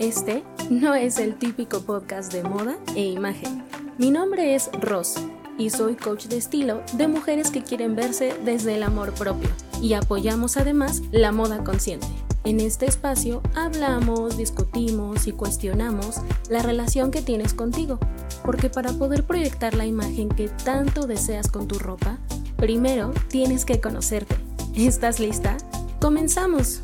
Este no es el típico podcast de moda e imagen. Mi nombre es Ross y soy coach de estilo de mujeres que quieren verse desde el amor propio y apoyamos además la moda consciente. En este espacio hablamos, discutimos y cuestionamos la relación que tienes contigo, porque para poder proyectar la imagen que tanto deseas con tu ropa, primero tienes que conocerte. ¿Estás lista? ¡Comenzamos!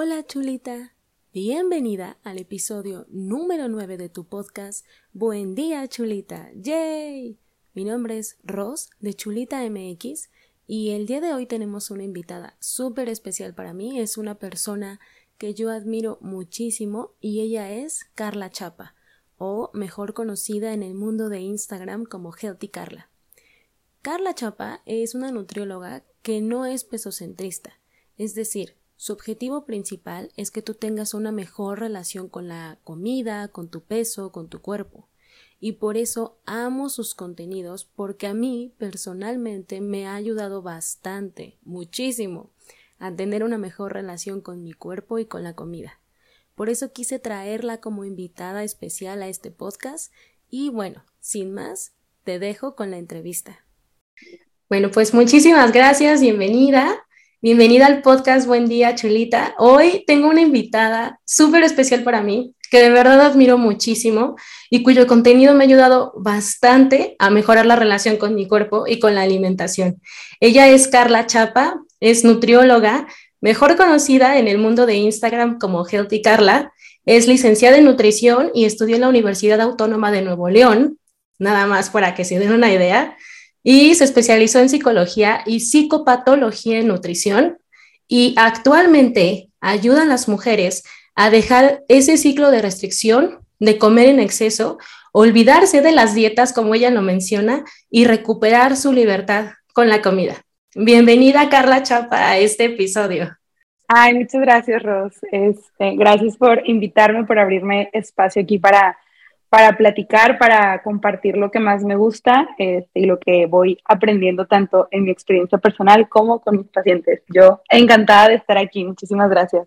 Hola chulita, bienvenida al episodio número 9 de tu podcast Buen día chulita, ¡yay! Mi nombre es Ross de Chulita MX y el día de hoy tenemos una invitada súper especial para mí, es una persona que yo admiro muchísimo y ella es Carla Chapa, o mejor conocida en el mundo de Instagram como Healthy Carla. Carla Chapa es una nutrióloga que no es pesocentrista, es decir, su objetivo principal es que tú tengas una mejor relación con la comida, con tu peso, con tu cuerpo. Y por eso amo sus contenidos porque a mí personalmente me ha ayudado bastante, muchísimo, a tener una mejor relación con mi cuerpo y con la comida. Por eso quise traerla como invitada especial a este podcast y bueno, sin más, te dejo con la entrevista. Bueno, pues muchísimas gracias, bienvenida. Bienvenida al podcast Buen Día Chulita. Hoy tengo una invitada súper especial para mí, que de verdad admiro muchísimo y cuyo contenido me ha ayudado bastante a mejorar la relación con mi cuerpo y con la alimentación. Ella es Carla Chapa, es nutrióloga, mejor conocida en el mundo de Instagram como Healthy Carla. Es licenciada en nutrición y estudió en la Universidad Autónoma de Nuevo León, nada más para que se den una idea y se especializó en psicología y psicopatología en nutrición y actualmente ayuda a las mujeres a dejar ese ciclo de restricción, de comer en exceso, olvidarse de las dietas como ella lo menciona y recuperar su libertad con la comida. Bienvenida Carla Chapa a este episodio. Ay, muchas gracias, Ros. Este, gracias por invitarme, por abrirme espacio aquí para para platicar, para compartir lo que más me gusta este, y lo que voy aprendiendo tanto en mi experiencia personal como con mis pacientes. Yo encantada de estar aquí. Muchísimas gracias.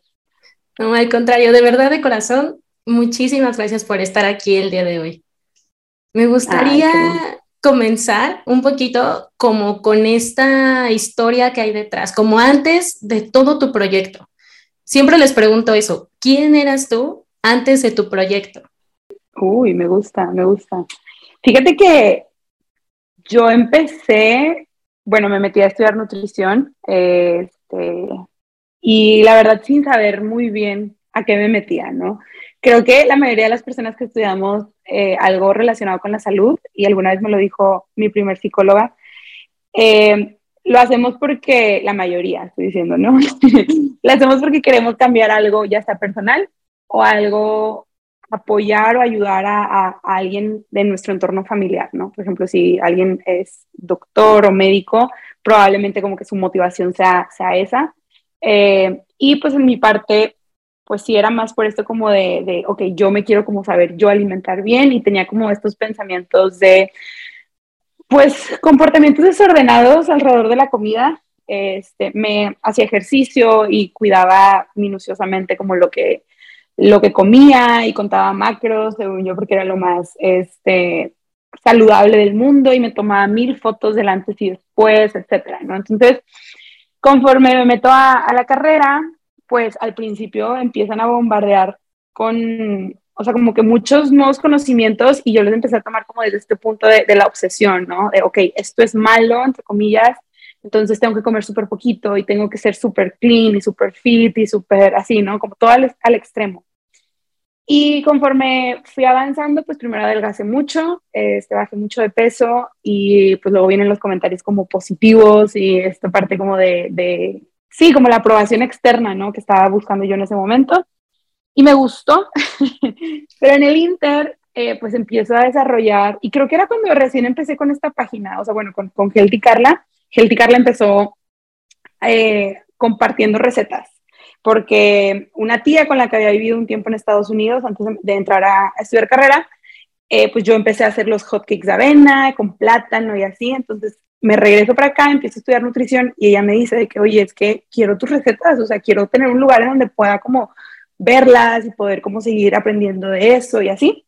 No, al contrario, de verdad de corazón, muchísimas gracias por estar aquí el día de hoy. Me gustaría comenzar un poquito como con esta historia que hay detrás, como antes de todo tu proyecto. Siempre les pregunto eso, ¿quién eras tú antes de tu proyecto? Uy, me gusta, me gusta. Fíjate que yo empecé, bueno, me metí a estudiar nutrición, este, y la verdad sin saber muy bien a qué me metía, ¿no? Creo que la mayoría de las personas que estudiamos eh, algo relacionado con la salud, y alguna vez me lo dijo mi primer psicóloga, eh, lo hacemos porque, la mayoría, estoy diciendo, ¿no? lo hacemos porque queremos cambiar algo, ya sea personal o algo apoyar o ayudar a, alguien de nuestro entorno familiar, ¿no? Por ejemplo, si alguien es doctor o médico, probablemente como que su motivación sea, sea esa. Eh, y pues en mi parte, pues sí era más por esto como de, de, ok, yo me quiero como saber yo alimentar bien y tenía como estos pensamientos de, pues, comportamientos desordenados alrededor de la comida. Este, me hacía ejercicio y cuidaba minuciosamente como lo que lo que comía y contaba macros, según yo, porque era lo más este, saludable del mundo y me tomaba mil fotos del antes y después, etcétera, ¿no? Entonces, conforme me meto a, la carrera, pues al principio empiezan a bombardear con, o sea, como que muchos nuevos conocimientos y yo les empecé a tomar como desde este punto de, la obsesión, ¿no? De, ok, esto es malo, entre comillas, entonces tengo que comer súper poquito y tengo que ser súper clean y súper fit y súper así, ¿no? Como todo al extremo. Y conforme fui avanzando, pues primero adelgacé mucho, este, bajé mucho de peso y pues luego vienen los comentarios como positivos y esta parte como de, de, sí, como la aprobación externa, ¿no? Que estaba buscando yo en ese momento. Y me gustó, pero en el Inter, eh, pues empiezo a desarrollar, y creo que era cuando recién empecé con esta página, o sea, bueno, con, con Carla, Healthy Carla empezó eh, compartiendo recetas porque una tía con la que había vivido un tiempo en Estados Unidos antes de entrar a, estudiar carrera, eh, pues yo empecé a hacer los hotcakes de avena con plátano y así, entonces me regreso para acá, empiezo a estudiar nutrición y ella me dice de que, oye, es que quiero tus recetas, o sea, quiero tener un lugar en donde pueda como verlas y poder como seguir aprendiendo de eso y así.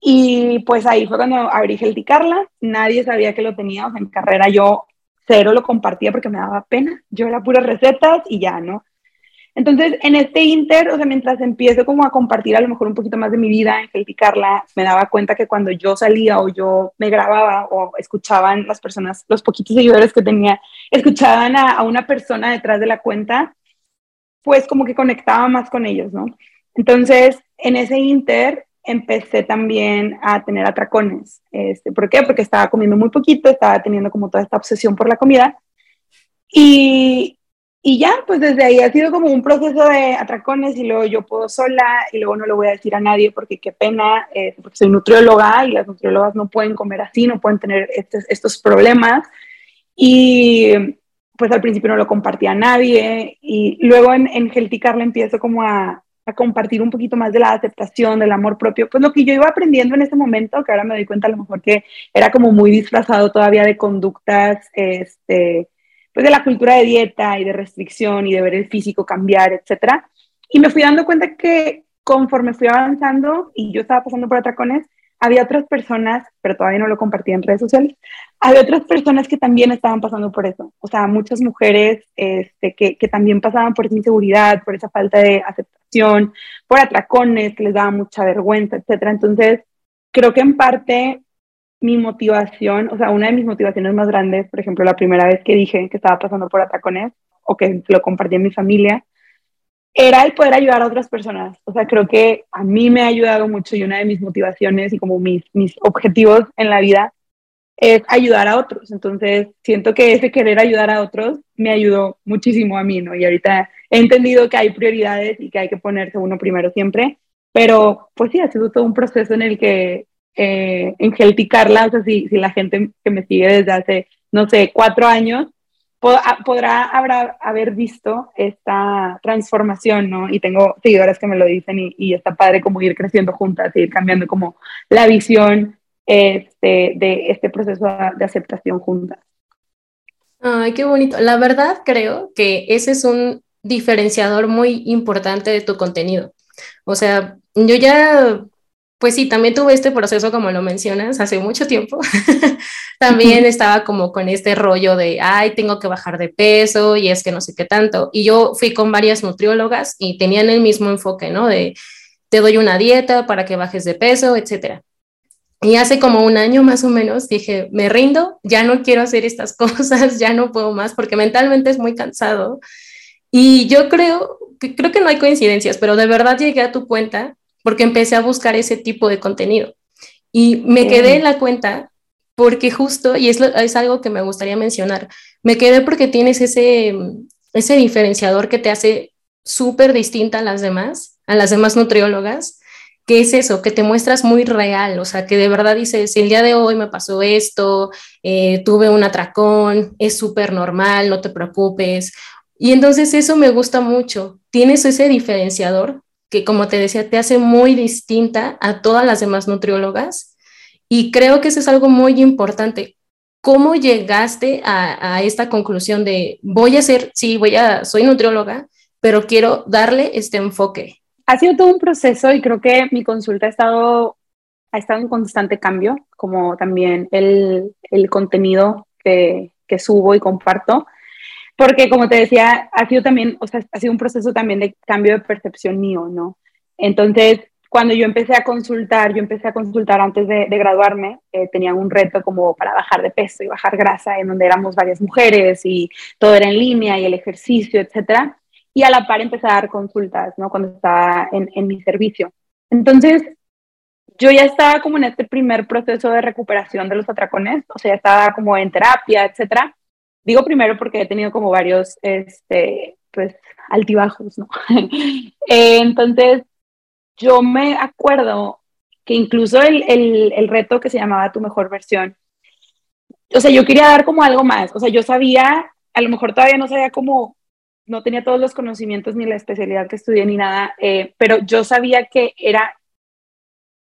Y pues ahí fue cuando abrí Healthy Carla, nadie sabía que lo tenía, o sea, en carrera yo cero lo compartía porque me daba pena, yo era puras recetas y ya, ¿no? Entonces, en este inter, o sea, mientras empiezo como a compartir a lo mejor un poquito más de mi vida, en criticarla, me daba cuenta que cuando yo salía o yo me grababa o escuchaban las personas, los poquitos seguidores que tenía, escuchaban a, a una persona detrás de la cuenta, pues como que conectaba más con ellos, ¿no? Entonces, en ese inter empecé también a tener atracones. Este, ¿Por qué? Porque estaba comiendo muy poquito, estaba teniendo como toda esta obsesión por la comida. Y, y ya, pues desde ahí ha sido como un proceso de atracones y luego yo puedo sola y luego no lo voy a decir a nadie porque qué pena, eh, porque soy nutrióloga y las nutriólogas no pueden comer así, no pueden tener estos, problemas. Y pues al principio no lo compartía a nadie y luego en, en Healthy empiezo como a, a compartir un poquito más de la aceptación, del amor propio, pues lo que yo iba aprendiendo en ese momento, que ahora me doy cuenta a lo mejor que era como muy disfrazado todavía de conductas, este, pues de la cultura de dieta y de restricción y de ver el físico cambiar, etcétera. Y me fui dando cuenta que conforme fui avanzando y yo estaba pasando por atracones, había otras personas, pero todavía no lo compartí en redes sociales, había otras personas que también estaban pasando por eso. O sea, muchas mujeres este, que, que también pasaban por esa inseguridad, por esa falta de aceptación, por atracones que les daba mucha vergüenza, etcétera. Entonces, creo que en parte mi motivación, o sea, una de mis motivaciones más grandes, por ejemplo, la primera vez que dije que estaba pasando por atacones o que lo compartí en mi familia, era el poder ayudar a otras personas. O sea, creo que a mí me ha ayudado mucho y una de mis motivaciones y como mis, mis objetivos en la vida es ayudar a otros. Entonces, siento que ese querer ayudar a otros me ayudó muchísimo a mí, ¿no? Y ahorita he entendido que hay prioridades y que hay que ponerse uno primero siempre, pero pues sí, ha sido todo un proceso en el que eh, en Healthy Carla, o sea, si, si la gente que me sigue desde hace, no sé, cuatro años, ah, podrá habrá, haber visto esta transformación, ¿no? Y tengo seguidoras que me lo dicen y, y está padre como ir creciendo juntas, ir cambiando como la visión este, de este proceso de aceptación juntas. Ay, qué bonito. La verdad creo que ese es un diferenciador muy importante de tu contenido. O sea, yo ya pues sí, también tuve este proceso, como lo mencionas, hace mucho tiempo. también estaba como con este rollo de, ay, tengo que bajar de peso y es que no sé qué tanto. Y yo fui con varias nutriólogas y tenían el mismo enfoque, ¿no? De, te doy una dieta para que bajes de peso, etcétera. Y hace como un año más o menos dije, me rindo, ya no quiero hacer estas cosas, ya no puedo más porque mentalmente es muy cansado. Y yo creo, creo que no hay coincidencias, pero de verdad llegué a tu cuenta porque empecé a buscar ese tipo de contenido. Y me quedé en la cuenta porque justo, y es, es algo que me gustaría mencionar, me quedé porque tienes ese, ese diferenciador que te hace súper distinta a las demás, a las demás nutriólogas, que es eso, que te muestras muy real, o sea, que de verdad dices, el día de hoy me pasó esto, eh, tuve un atracón, es súper normal, no te preocupes. Y entonces eso me gusta mucho, tienes ese diferenciador que como te decía, te hace muy distinta a todas las demás nutriólogas. Y creo que eso es algo muy importante. ¿Cómo llegaste a, esta conclusión de voy a ser, sí, voy a, soy nutrióloga, pero quiero darle este enfoque? Ha sido todo un proceso y creo que mi consulta ha estado, ha estado en constante cambio, como también el, el contenido que, que subo y comparto porque como te decía, ha sido también, o sea, ha sido un proceso también de cambio de percepción mío, ¿no? Entonces, cuando yo empecé a consultar, yo empecé a consultar antes de, graduarme, eh, tenía un reto como para bajar de peso y bajar grasa, en donde éramos varias mujeres y todo era en línea y el ejercicio, etcétera. Y a la par empecé a dar consultas, ¿no? Cuando estaba en, en mi servicio. Entonces, yo ya estaba como en este primer proceso de recuperación de los atracones, o sea, ya estaba como en terapia, etcétera. Digo primero porque he tenido como varios, este, pues, altibajos, ¿no? Eh, entonces, yo me acuerdo que incluso el, el, el, reto que se llamaba Tu Mejor Versión, o sea, yo quería dar como algo más, o sea, yo sabía, a lo mejor todavía no sabía cómo, no tenía todos los conocimientos ni la especialidad que estudié ni nada, eh, pero yo sabía que era,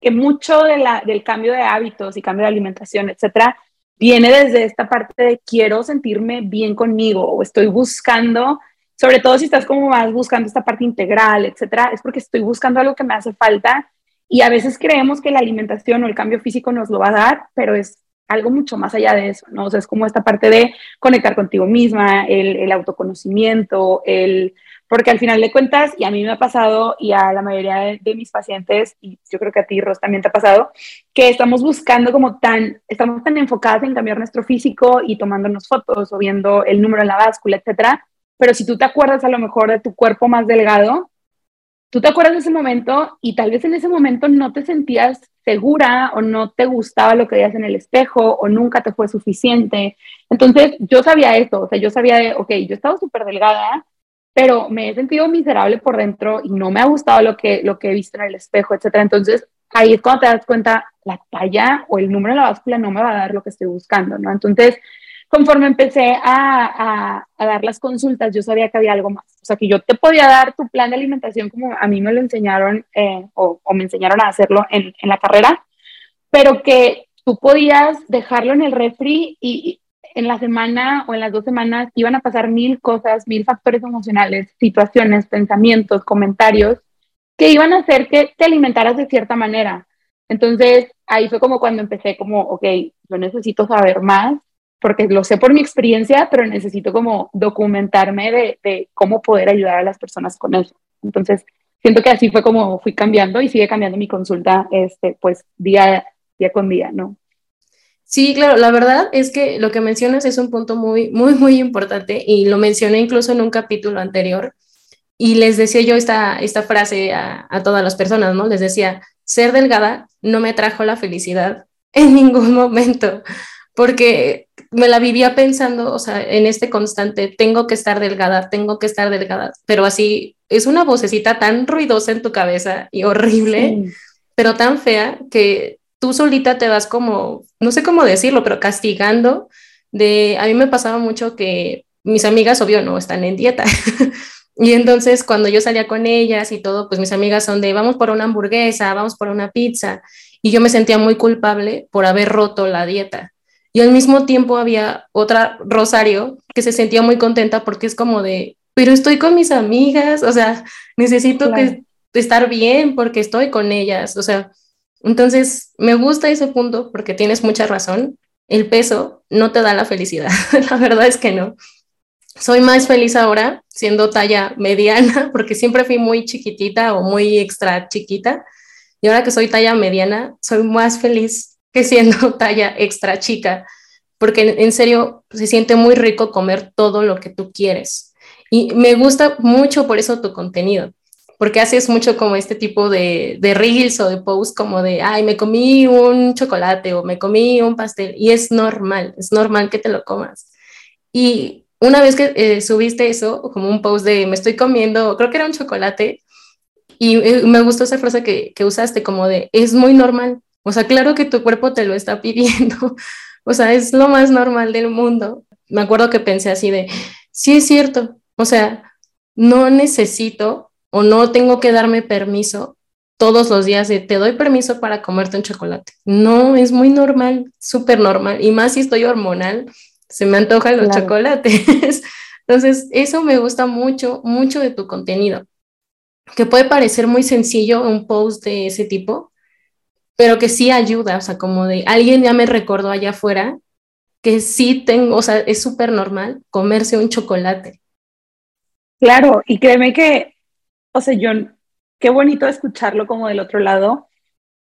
que mucho de la, del cambio de hábitos y cambio de alimentación, etcétera, viene desde esta parte de quiero sentirme bien conmigo o estoy buscando, sobre todo si estás como más buscando esta parte integral, etcétera, es porque estoy buscando algo que me hace falta y a veces creemos que la alimentación o el cambio físico nos lo va a dar, pero es algo mucho más allá de eso, ¿no? O sea, es como esta parte de conectar contigo misma, el, autoconocimiento, el porque al final de cuentas, y a mí me ha pasado, y a la mayoría de, mis pacientes, y yo creo que a ti, Ros, también te ha pasado, que estamos buscando como tan, estamos tan enfocadas en cambiar nuestro físico y tomándonos fotos o viendo el número en la báscula, etcétera, pero si tú te acuerdas a lo mejor de tu cuerpo más delgado, tú te acuerdas de ese momento y tal vez en ese momento no te sentías segura o no te gustaba lo que veías en el espejo o nunca te fue suficiente. Entonces yo sabía esto, o sea, yo sabía de, ok, yo estaba súper delgada, pero me he sentido miserable por dentro y no me ha gustado lo que, lo que he visto en el espejo, etcétera. Entonces, ahí es cuando te das cuenta, la talla o el número de la báscula no me va a dar lo que estoy buscando, ¿no? Entonces, conforme empecé a, dar las consultas, yo sabía que había algo más. O sea, que yo te podía dar tu plan de alimentación como a mí me lo enseñaron eh, o, o, me enseñaron a hacerlo en, en la carrera, pero que tú podías dejarlo en el refri y, en la semana o en las dos semanas iban a pasar mil cosas, mil factores emocionales, situaciones, pensamientos, comentarios, que iban a hacer que te alimentaras de cierta manera. Entonces, ahí fue como cuando empecé como, ok, yo necesito saber más, porque lo sé por mi experiencia, pero necesito como documentarme de, de cómo poder ayudar a las personas con eso. Entonces, siento que así fue como fui cambiando y sigue cambiando mi consulta, este, pues día, día con día, ¿no? Sí, claro, la verdad es que lo que mencionas es un punto muy, muy, muy importante y lo mencioné incluso en un capítulo anterior y les decía yo esta, esta frase a, a todas las personas, ¿no? Les decía, ser delgada no me trajo la felicidad en ningún momento, porque me la vivía pensando, o sea, en este constante, tengo que estar delgada, tengo que estar delgada, pero así es una vocecita tan ruidosa en tu cabeza y horrible, pero tan fea que tú solita te vas como, no sé cómo decirlo, pero castigando de, a mí me pasaba mucho que mis amigas, obvio, no están en dieta. y entonces cuando yo salía con ellas y todo, pues mis amigas son de, vamos por una hamburguesa, vamos por una pizza. Y yo me sentía muy culpable por haber roto la dieta. Y al mismo tiempo había otra Rosario que se sentía muy contenta porque es como de, pero estoy con mis amigas, o sea, necesito que estar bien porque estoy con ellas, o sea, entonces, me gusta ese punto porque tienes mucha razón. El peso no te da la felicidad. la verdad es que no. Soy más feliz ahora siendo talla mediana porque siempre fui muy chiquitita o muy extra chiquita. Y ahora que soy talla mediana, soy más feliz que siendo talla extra chica porque en serio se siente muy rico comer todo lo que tú quieres. Y me gusta mucho por eso tu contenido, porque haces mucho como este tipo de, de reels o de posts como de, ay, me comí un chocolate o me comí un pastel y es normal, es normal que te lo comas. Y una vez que eh, subiste eso, como un post de, me estoy comiendo, creo que era un chocolate, y eh, me gustó esa frase que, que usaste como de, es muy normal, o sea, claro que tu cuerpo te lo está pidiendo, o sea, es lo más normal del mundo. Me acuerdo que pensé así de, sí es cierto, o sea, no necesito o no tengo que darme permiso todos los días de te doy permiso para comerte un chocolate. No, es muy normal, súper normal. Y más si estoy hormonal, se me antojan los chocolates. Entonces, eso me gusta mucho, mucho de tu contenido. Que puede parecer muy sencillo un post de ese tipo, pero que sí ayuda. O sea, como de alguien ya me recordó allá afuera que sí tengo, o sea, es súper normal comerse un chocolate. Claro, y créeme que o sea, yo, qué bonito escucharlo como del otro lado,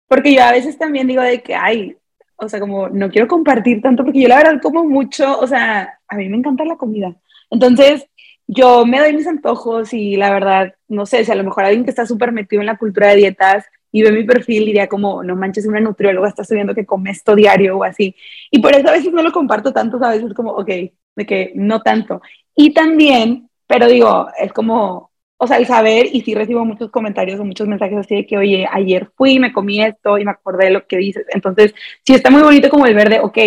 porque yo a veces también digo de que, ay, o sea, como no quiero compartir tanto, porque yo la verdad como mucho, o sea, a mí me encanta la comida. Entonces, yo me doy mis antojos y la verdad, no sé, si a lo mejor alguien que está súper metido en la cultura de dietas y ve mi perfil diría como, no manches, una nutrióloga está subiendo que come esto diario o así. Y por eso a veces no lo comparto tanto, a veces como, ok, de que no tanto. Y también, pero digo, es como, o sea, el saber, y sí recibo muchos comentarios o muchos mensajes así de que, oye, ayer fui, me comí esto y me acordé de lo que dices. Entonces, sí está muy bonito como el ver de, ok,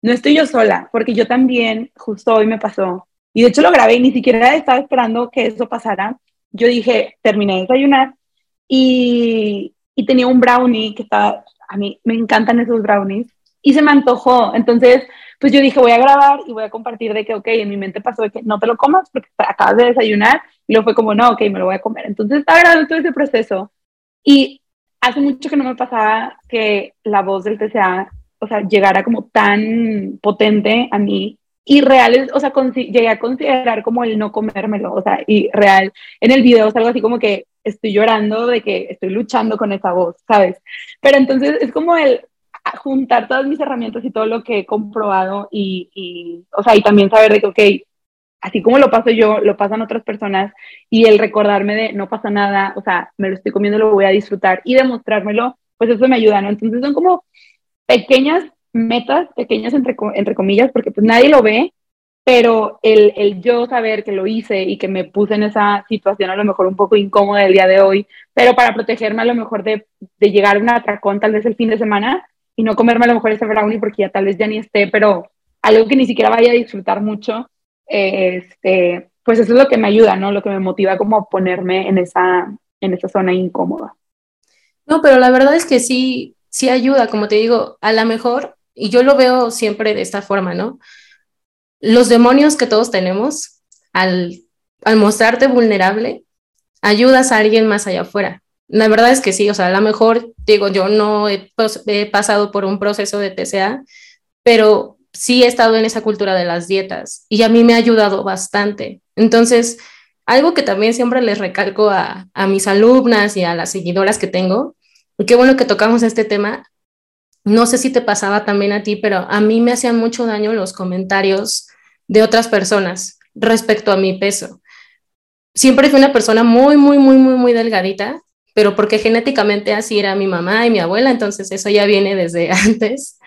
no estoy yo sola, porque yo también, justo hoy me pasó, y de hecho lo grabé y ni siquiera estaba esperando que eso pasara. Yo dije, terminé de desayunar y, y tenía un brownie que estaba, a mí me encantan esos brownies, y se me antojó. Entonces, pues yo dije, voy a grabar y voy a compartir de que, ok, en mi mente pasó de que no te lo comas porque acabas de desayunar. Y luego fue como, no, ok, me lo voy a comer. Entonces estaba grabando todo ese proceso. Y hace mucho que no me pasaba que la voz del TCA, o sea, llegara como tan potente a mí. Y real, o sea, llegué a considerar como el no comérmelo, o sea, y real, en el video es algo así como que estoy llorando de que estoy luchando con esa voz, ¿sabes? Pero entonces es como el, juntar todas mis herramientas y todo lo que he comprobado y, y, o sea, y también saber de que, ok, así como lo paso yo, lo pasan otras personas y el recordarme de no pasa nada, o sea, me lo estoy comiendo, lo voy a disfrutar y demostrármelo, pues eso me ayuda, ¿no? Entonces son como pequeñas metas, pequeñas entre, entre comillas, porque pues nadie lo ve, pero el, el, yo saber que lo hice y que me puse en esa situación a lo mejor un poco incómoda el día de hoy, pero para protegerme a lo mejor de, de llegar a un atracón tal vez el fin de semana, y no comerme a lo mejor ese brownie porque ya tal vez ya ni esté, pero algo que ni siquiera vaya a disfrutar mucho, este, pues eso es lo que me ayuda, ¿no? Lo que me motiva como a ponerme en esa, en esa zona incómoda. No, pero la verdad es que sí, sí ayuda, como te digo, a lo mejor, y yo lo veo siempre de esta forma, ¿no? Los demonios que todos tenemos, al, mostrarte vulnerable, ayudas a alguien más allá afuera. La verdad es que sí, o sea, a lo mejor, digo, yo no he, pasado por un proceso de TCA, pero sí he estado en esa cultura de las dietas y a mí me ha ayudado bastante. Entonces, algo que también siempre les recalco a, a mis alumnas y a las seguidoras que tengo, y qué bueno que tocamos este tema, no sé si te pasaba también a ti, pero a mí me hacían mucho daño los comentarios de otras personas respecto a mi peso. Siempre fui una persona muy, muy, muy, muy, muy delgadita pero porque genéticamente así era mi mamá y mi abuela, entonces eso ya viene desde antes.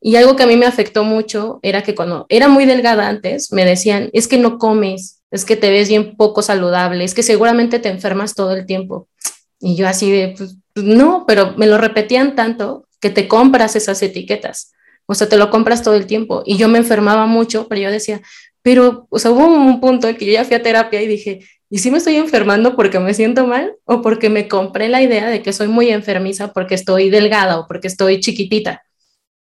Y algo que a mí me afectó mucho era que cuando era muy delgada antes, me decían, es que no comes, es que te ves bien poco saludable, es que seguramente te enfermas todo el tiempo. Y yo así de, pues, no, pero me lo repetían tanto que te compras esas etiquetas, o sea, te lo compras todo el tiempo. Y yo me enfermaba mucho, pero yo decía, pero, o sea, hubo un punto en que yo ya fui a terapia y dije, ¿y si me estoy enfermando porque me siento mal o porque me compré la idea de que soy muy enfermiza porque estoy delgada o porque estoy chiquitita?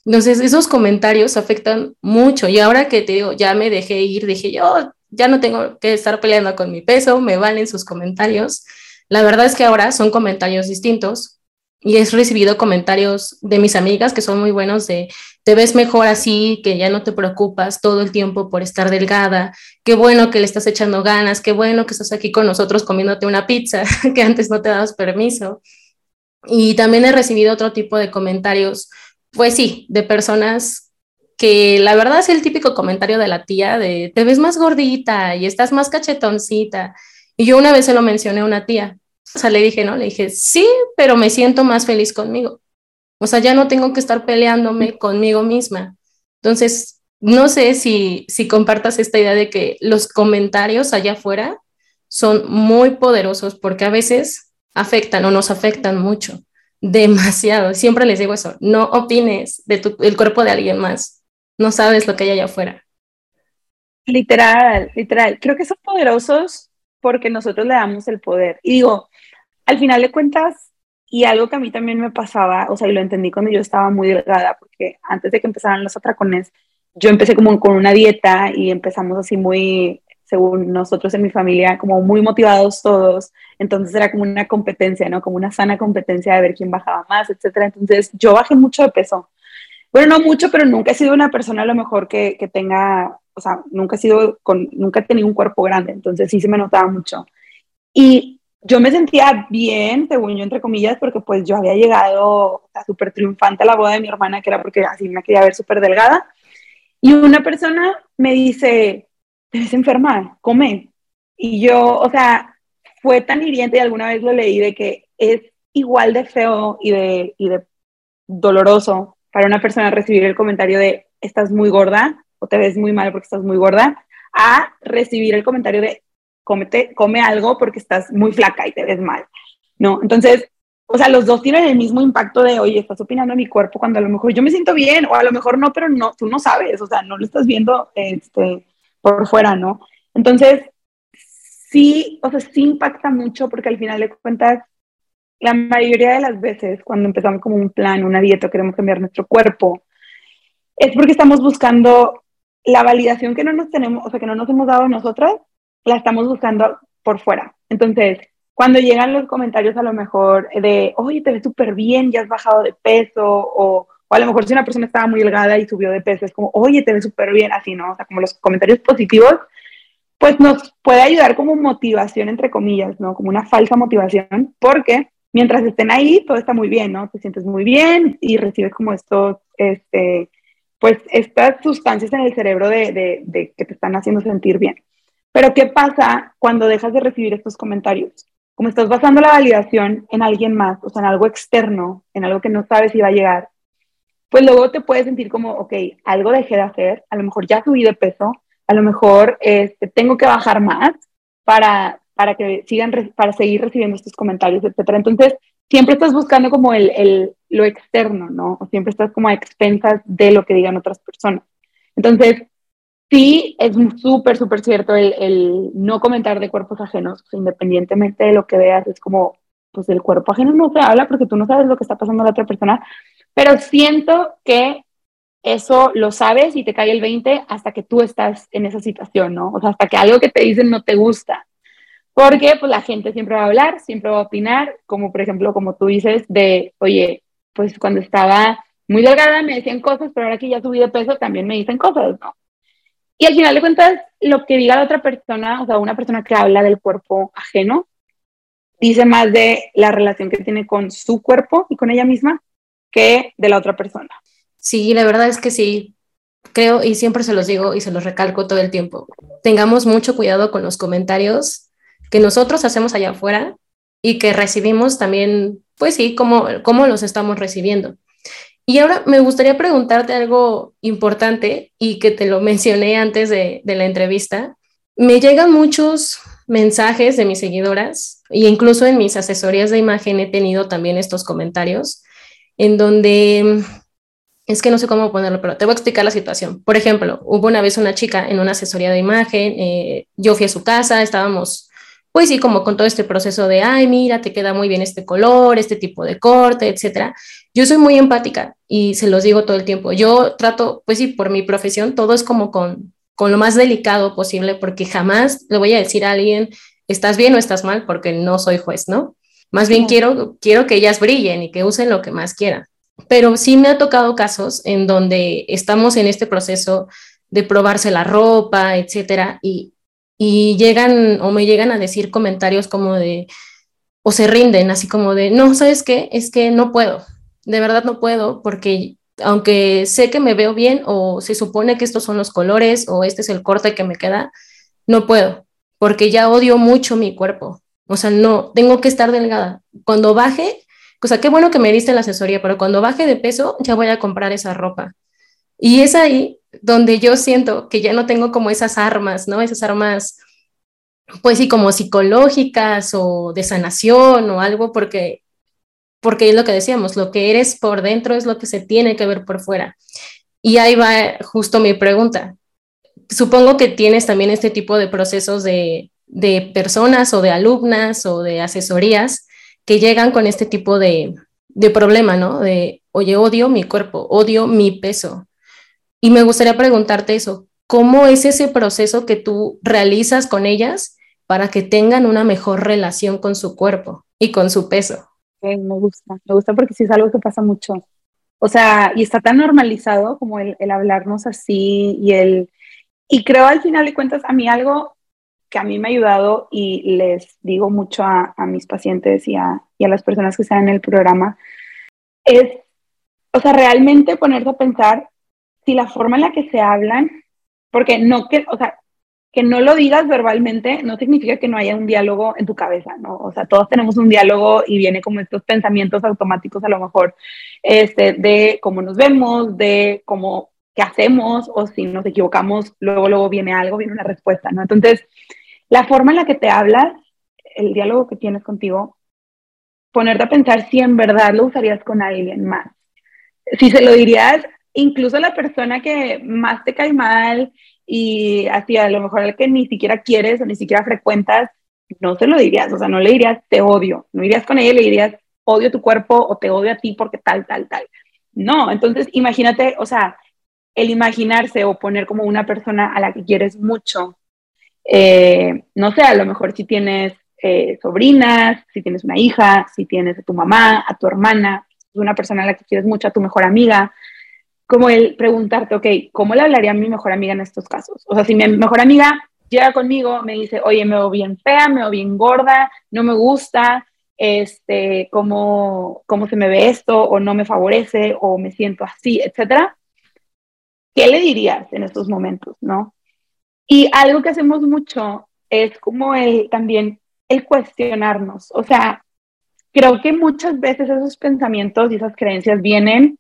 Entonces, esos comentarios afectan mucho. Y ahora que te digo, ya me dejé ir, dije yo, ya no tengo que estar peleando con mi peso, me valen sus comentarios. La verdad es que ahora son comentarios distintos y he recibido comentarios de mis amigas que son muy buenos de te ves mejor así, que ya no te preocupas todo el tiempo por estar delgada, qué bueno que le estás echando ganas, qué bueno que estás aquí con nosotros comiéndote una pizza, que antes no te dabas permiso. Y también he recibido otro tipo de comentarios, pues sí, de personas que la verdad es el típico comentario de la tía de te ves más gordita y estás más cachetoncita. Y yo una vez se lo mencioné a una tía, o sea, le dije, ¿no? Le dije, sí, pero me siento más feliz conmigo. O sea, ya no tengo que estar peleándome conmigo misma. Entonces, no sé si, si compartas esta idea de que los comentarios allá afuera son muy poderosos porque a veces afectan o nos afectan mucho, demasiado. Siempre les digo eso, no opines de tu, del cuerpo de alguien más, no sabes lo que hay allá afuera. Literal, literal. Creo que son poderosos porque nosotros le damos el poder. Y digo, al final de cuentas, y algo que a mí también me pasaba, o sea, y lo entendí cuando yo estaba muy delgada, porque antes de que empezaran los atracones, yo empecé como con una dieta y empezamos así muy, según nosotros en mi familia, como muy motivados todos. Entonces era como una competencia, ¿no? Como una sana competencia de ver quién bajaba más, etcétera. Entonces yo bajé mucho de peso. Bueno, no mucho, pero nunca he sido una persona a lo mejor que, que tenga, o sea, nunca he sido nunca he tenido un cuerpo grande. Entonces sí se me notaba mucho. Y yo me sentía bien, según yo, entre comillas, porque pues yo había llegado a súper triunfante a la boda de mi hermana, que era porque así me quería ver súper delgada. Y una persona me dice, te ves enferma, come. Y yo, o sea, fue tan hiriente y alguna vez lo leí de que es igual de feo y de, y de doloroso para una persona recibir el comentario de estás muy gorda o te ves muy mal porque estás muy gorda, a recibir el comentario de come algo porque estás muy flaca y te ves mal, ¿no? Entonces, o sea, los dos tienen el mismo impacto de, oye, estás opinando a mi cuerpo cuando a lo mejor yo me siento bien, o a lo mejor no, pero no, tú no sabes, o sea, no lo estás viendo este, por fuera, ¿no? Entonces, sí, o sea, sí impacta mucho porque al final de cuentas, la mayoría de las veces cuando empezamos como un plan, una dieta, queremos cambiar nuestro cuerpo, es porque estamos buscando la validación que no nos tenemos, o sea, que no nos hemos dado nosotras, la estamos buscando por fuera. Entonces, cuando llegan los comentarios a lo mejor de, oye, te ves súper bien, ya has bajado de peso, o, o, a lo mejor si una persona estaba muy delgada y subió de peso, es como, oye, te ves súper bien, así, ¿no? O sea, como los comentarios positivos, pues nos puede ayudar como motivación, entre comillas, ¿no? Como una falsa motivación, porque mientras estén ahí, todo está muy bien, ¿no? Te sientes muy bien y recibes como estos, este, pues estas sustancias en el cerebro de, que te están haciendo sentir bien. Pero ¿qué pasa cuando dejas de recibir estos comentarios? Como estás basando la validación en alguien más, o sea, en algo externo, en algo que no sabes si va a llegar, pues luego te puedes sentir como, ok, algo dejé de hacer, a lo mejor ya subí de peso, a lo mejor este, tengo que bajar más para, para que sigan, para seguir recibiendo estos comentarios, etcétera. Entonces, siempre estás buscando como el, el, lo externo, ¿no? O siempre estás como a expensas de lo que digan otras personas. Entonces, sí, es súper, súper cierto el, no comentar de cuerpos ajenos, independientemente de lo que veas, es como, pues el cuerpo ajeno no se habla porque tú no sabes lo que está pasando a la otra persona, pero siento que eso lo sabes y te cae el 20 hasta que tú estás en esa situación, ¿no? O sea, hasta que algo que te dicen no te gusta. Porque pues la gente siempre va a hablar, siempre va a opinar, como por ejemplo, como tú dices, de, oye, pues cuando estaba muy delgada me decían cosas, pero ahora que ya subí de peso también me dicen cosas, ¿no? Y al final de cuentas, lo que diga la otra persona, o sea, una persona que habla del cuerpo ajeno, dice más de la relación que tiene con su cuerpo y con ella misma que de la otra persona. Sí, la verdad es que sí. Creo, y siempre se los digo y se los recalco todo el tiempo, tengamos mucho cuidado con los comentarios que nosotros hacemos allá afuera y que recibimos también, pues sí, cómo, cómo los estamos recibiendo. Y ahora me gustaría preguntarte algo importante y que te lo mencioné antes de, de la entrevista. Me llegan muchos mensajes de mis seguidoras e incluso en mis asesorías de imagen he tenido también estos comentarios en donde es que no sé cómo ponerlo, pero te voy a explicar la situación. Por ejemplo, hubo una vez una chica en una asesoría de imagen, eh, yo fui a su casa, estábamos pues sí, como con todo este proceso de, ay, mira, te queda muy bien este color, este tipo de corte, etcétera. Yo soy muy empática y se los digo todo el tiempo. Yo trato, pues sí, por mi profesión, todo es como con, con lo más delicado posible, porque jamás le voy a decir a alguien, estás bien o estás mal, porque no soy juez, ¿no? Más bien quiero, quiero que ellas brillen y que usen lo que más quieran. Pero sí me ha tocado casos en donde estamos en este proceso de probarse la ropa, etcétera, y y llegan o me llegan a decir comentarios como de, o se rinden, así como de, no, ¿sabes qué? Es que no puedo, de verdad no puedo, porque aunque sé que me veo bien o se supone que estos son los colores o este es el corte que me queda, no puedo, porque ya odio mucho mi cuerpo. O sea, no, tengo que estar delgada. Cuando baje, o sea, qué bueno que me diste la asesoría, pero cuando baje de peso, ya voy a comprar esa ropa. Y es ahí donde yo siento que ya no tengo como esas armas, ¿no? Esas armas, pues sí, como psicológicas o de sanación o algo, porque, porque es lo que decíamos, lo que eres por dentro es lo que se tiene que ver por fuera. Y ahí va justo mi pregunta. Supongo que tienes también este tipo de procesos de, de personas o de alumnas o de asesorías que llegan con este tipo de, de problema, ¿no? De, oye, odio mi cuerpo, odio mi peso, y me gustaría preguntarte eso, ¿cómo es ese proceso que tú realizas con ellas para que tengan una mejor relación con su cuerpo y con su peso? me gusta, me gusta porque sí es algo que pasa mucho. O sea, y está tan normalizado como el, el hablarnos así y el... Y creo al final de cuentas, a mí algo que a mí me ha ayudado y les digo mucho a, a mis pacientes y a, y a las personas que están en el programa, es, o sea, realmente ponerse a pensar si la forma en la que se hablan, porque no que, o sea, que no lo digas verbalmente no significa que no haya un diálogo en tu cabeza, ¿no? O sea, todos tenemos un diálogo y viene como estos pensamientos automáticos a lo mejor, este, de cómo nos vemos, de cómo, qué hacemos, o si nos equivocamos, luego, luego viene algo, viene una respuesta, ¿no? Entonces, la forma en la que te hablas, el diálogo que tienes contigo, ponerte a pensar si en verdad lo usarías con alguien más. Si se lo dirías incluso la persona que más te cae mal y así a lo mejor el que ni siquiera quieres o ni siquiera frecuentas, no se lo dirías, o sea, no le dirías te odio, no irías con ella y le dirías odio tu cuerpo o te odio a ti porque tal, tal, tal. No, entonces imagínate, o sea, el imaginarse o poner como una persona a la que quieres mucho, eh, no sé, a lo mejor si tienes eh, sobrinas, si tienes una hija, si tienes a tu mamá, a tu hermana, una persona a la que quieres mucho, a tu mejor amiga, como el preguntarte, ok, ¿cómo le hablaría a mi mejor amiga en estos casos? O sea, si mi mejor amiga llega conmigo, me dice, oye, me veo bien fea, me veo bien gorda, no me gusta, este, cómo, cómo se me ve esto, o no me favorece, o me siento así, etcétera. ¿Qué le dirías en estos momentos, no? Y algo que hacemos mucho es como el también el cuestionarnos. O sea, creo que muchas veces esos pensamientos y esas creencias vienen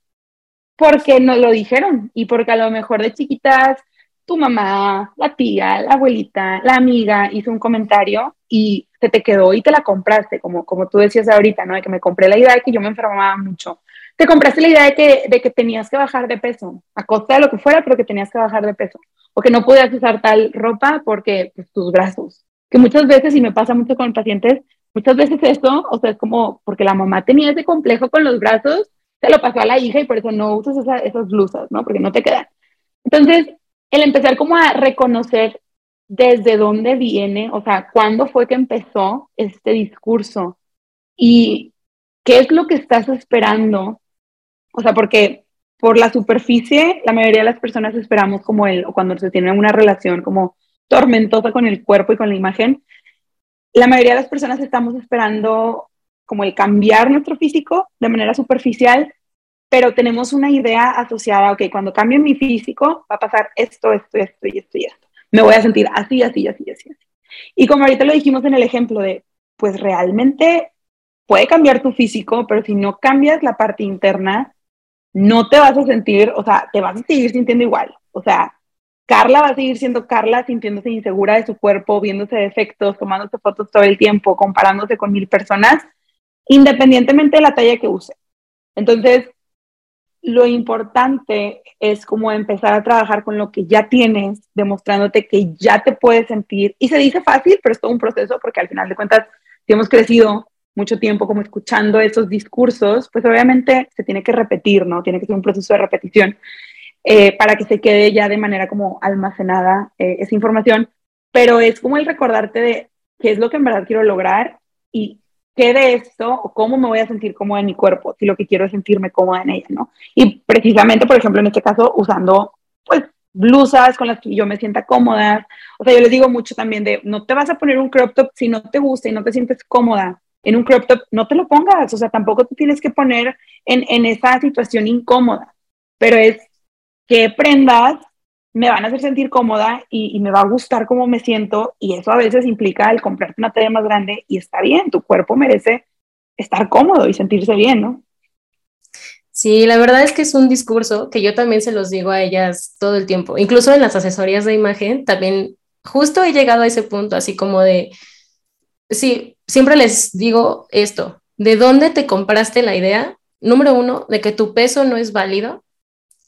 porque nos lo dijeron y porque a lo mejor de chiquitas tu mamá, la tía, la abuelita, la amiga hizo un comentario y se te quedó y te la compraste, como, como tú decías ahorita, ¿no? De que me compré la idea de que yo me enfermaba mucho. Te compraste la idea de que, de que tenías que bajar de peso, a costa de lo que fuera, pero que tenías que bajar de peso. O que no podías usar tal ropa porque pues, tus brazos. Que muchas veces, y me pasa mucho con pacientes, muchas veces esto, o sea, es como porque la mamá tenía ese complejo con los brazos, se lo pasó a la hija y por eso no usas esas blusas, ¿no? Porque no te quedan. Entonces, el empezar como a reconocer desde dónde viene, o sea, cuándo fue que empezó este discurso y qué es lo que estás esperando. O sea, porque por la superficie, la mayoría de las personas esperamos como él, o cuando se tiene una relación como tormentosa con el cuerpo y con la imagen, la mayoría de las personas estamos esperando como el cambiar nuestro físico de manera superficial, pero tenemos una idea asociada, ok, cuando cambie mi físico va a pasar esto, esto, esto y esto y esto. Me voy a sentir así, así, así, así, así. Y como ahorita lo dijimos en el ejemplo de, pues realmente puede cambiar tu físico, pero si no cambias la parte interna, no te vas a sentir, o sea, te vas a seguir sintiendo igual. O sea, Carla va a seguir siendo Carla, sintiéndose insegura de su cuerpo, viéndose defectos, tomándose fotos todo el tiempo, comparándose con mil personas, independientemente de la talla que use. Entonces, lo importante es como empezar a trabajar con lo que ya tienes, demostrándote que ya te puedes sentir. Y se dice fácil, pero es todo un proceso porque al final de cuentas, si hemos crecido mucho tiempo como escuchando esos discursos, pues obviamente se tiene que repetir, ¿no? Tiene que ser un proceso de repetición eh, para que se quede ya de manera como almacenada eh, esa información. Pero es como el recordarte de qué es lo que en verdad quiero lograr y qué de esto o cómo me voy a sentir cómoda en mi cuerpo, si lo que quiero es sentirme cómoda en ella, ¿no? Y precisamente, por ejemplo, en este caso, usando, pues, blusas con las que yo me sienta cómoda. O sea, yo les digo mucho también de, no te vas a poner un crop top si no te gusta y no te sientes cómoda en un crop top, no te lo pongas. O sea, tampoco te tienes que poner en, en esa situación incómoda. Pero es que prendas me van a hacer sentir cómoda y, me va a gustar cómo me siento y eso a veces implica el comprarte una talla más grande y está bien, tu cuerpo merece estar cómodo y sentirse bien, ¿no? Sí, la verdad es que es un discurso que yo también se los digo a ellas todo el tiempo, incluso en las asesorías de imagen, también justo he llegado a ese punto, así como de, sí, siempre les digo esto, ¿de dónde te compraste la idea? Número uno, de que tu peso no es válido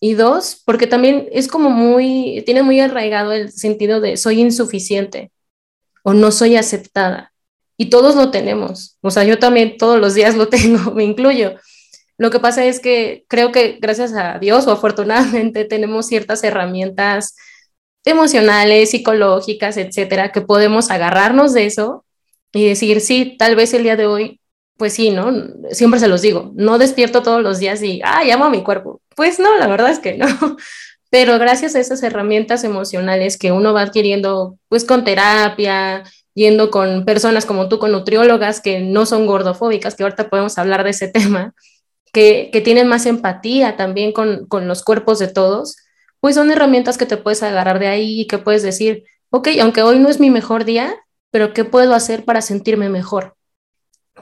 y dos, porque también es como muy, tiene muy arraigado el sentido de soy insuficiente o no soy aceptada. Y todos lo tenemos. O sea, yo también todos los días lo tengo, me incluyo. Lo que pasa es que creo que gracias a Dios o afortunadamente tenemos ciertas herramientas emocionales, psicológicas, etcétera, que podemos agarrarnos de eso y decir, sí, tal vez el día de hoy pues sí, ¿no? Siempre se los digo, no despierto todos los días y, ah, llamo a mi cuerpo. Pues no, la verdad es que no. Pero gracias a esas herramientas emocionales que uno va adquiriendo, pues con terapia, yendo con personas como tú, con nutriólogas que no son gordofóbicas, que ahorita podemos hablar de ese tema, que, que tienen más empatía también con, con los cuerpos de todos, pues son herramientas que te puedes agarrar de ahí y que puedes decir, ok, aunque hoy no es mi mejor día, pero ¿qué puedo hacer para sentirme mejor?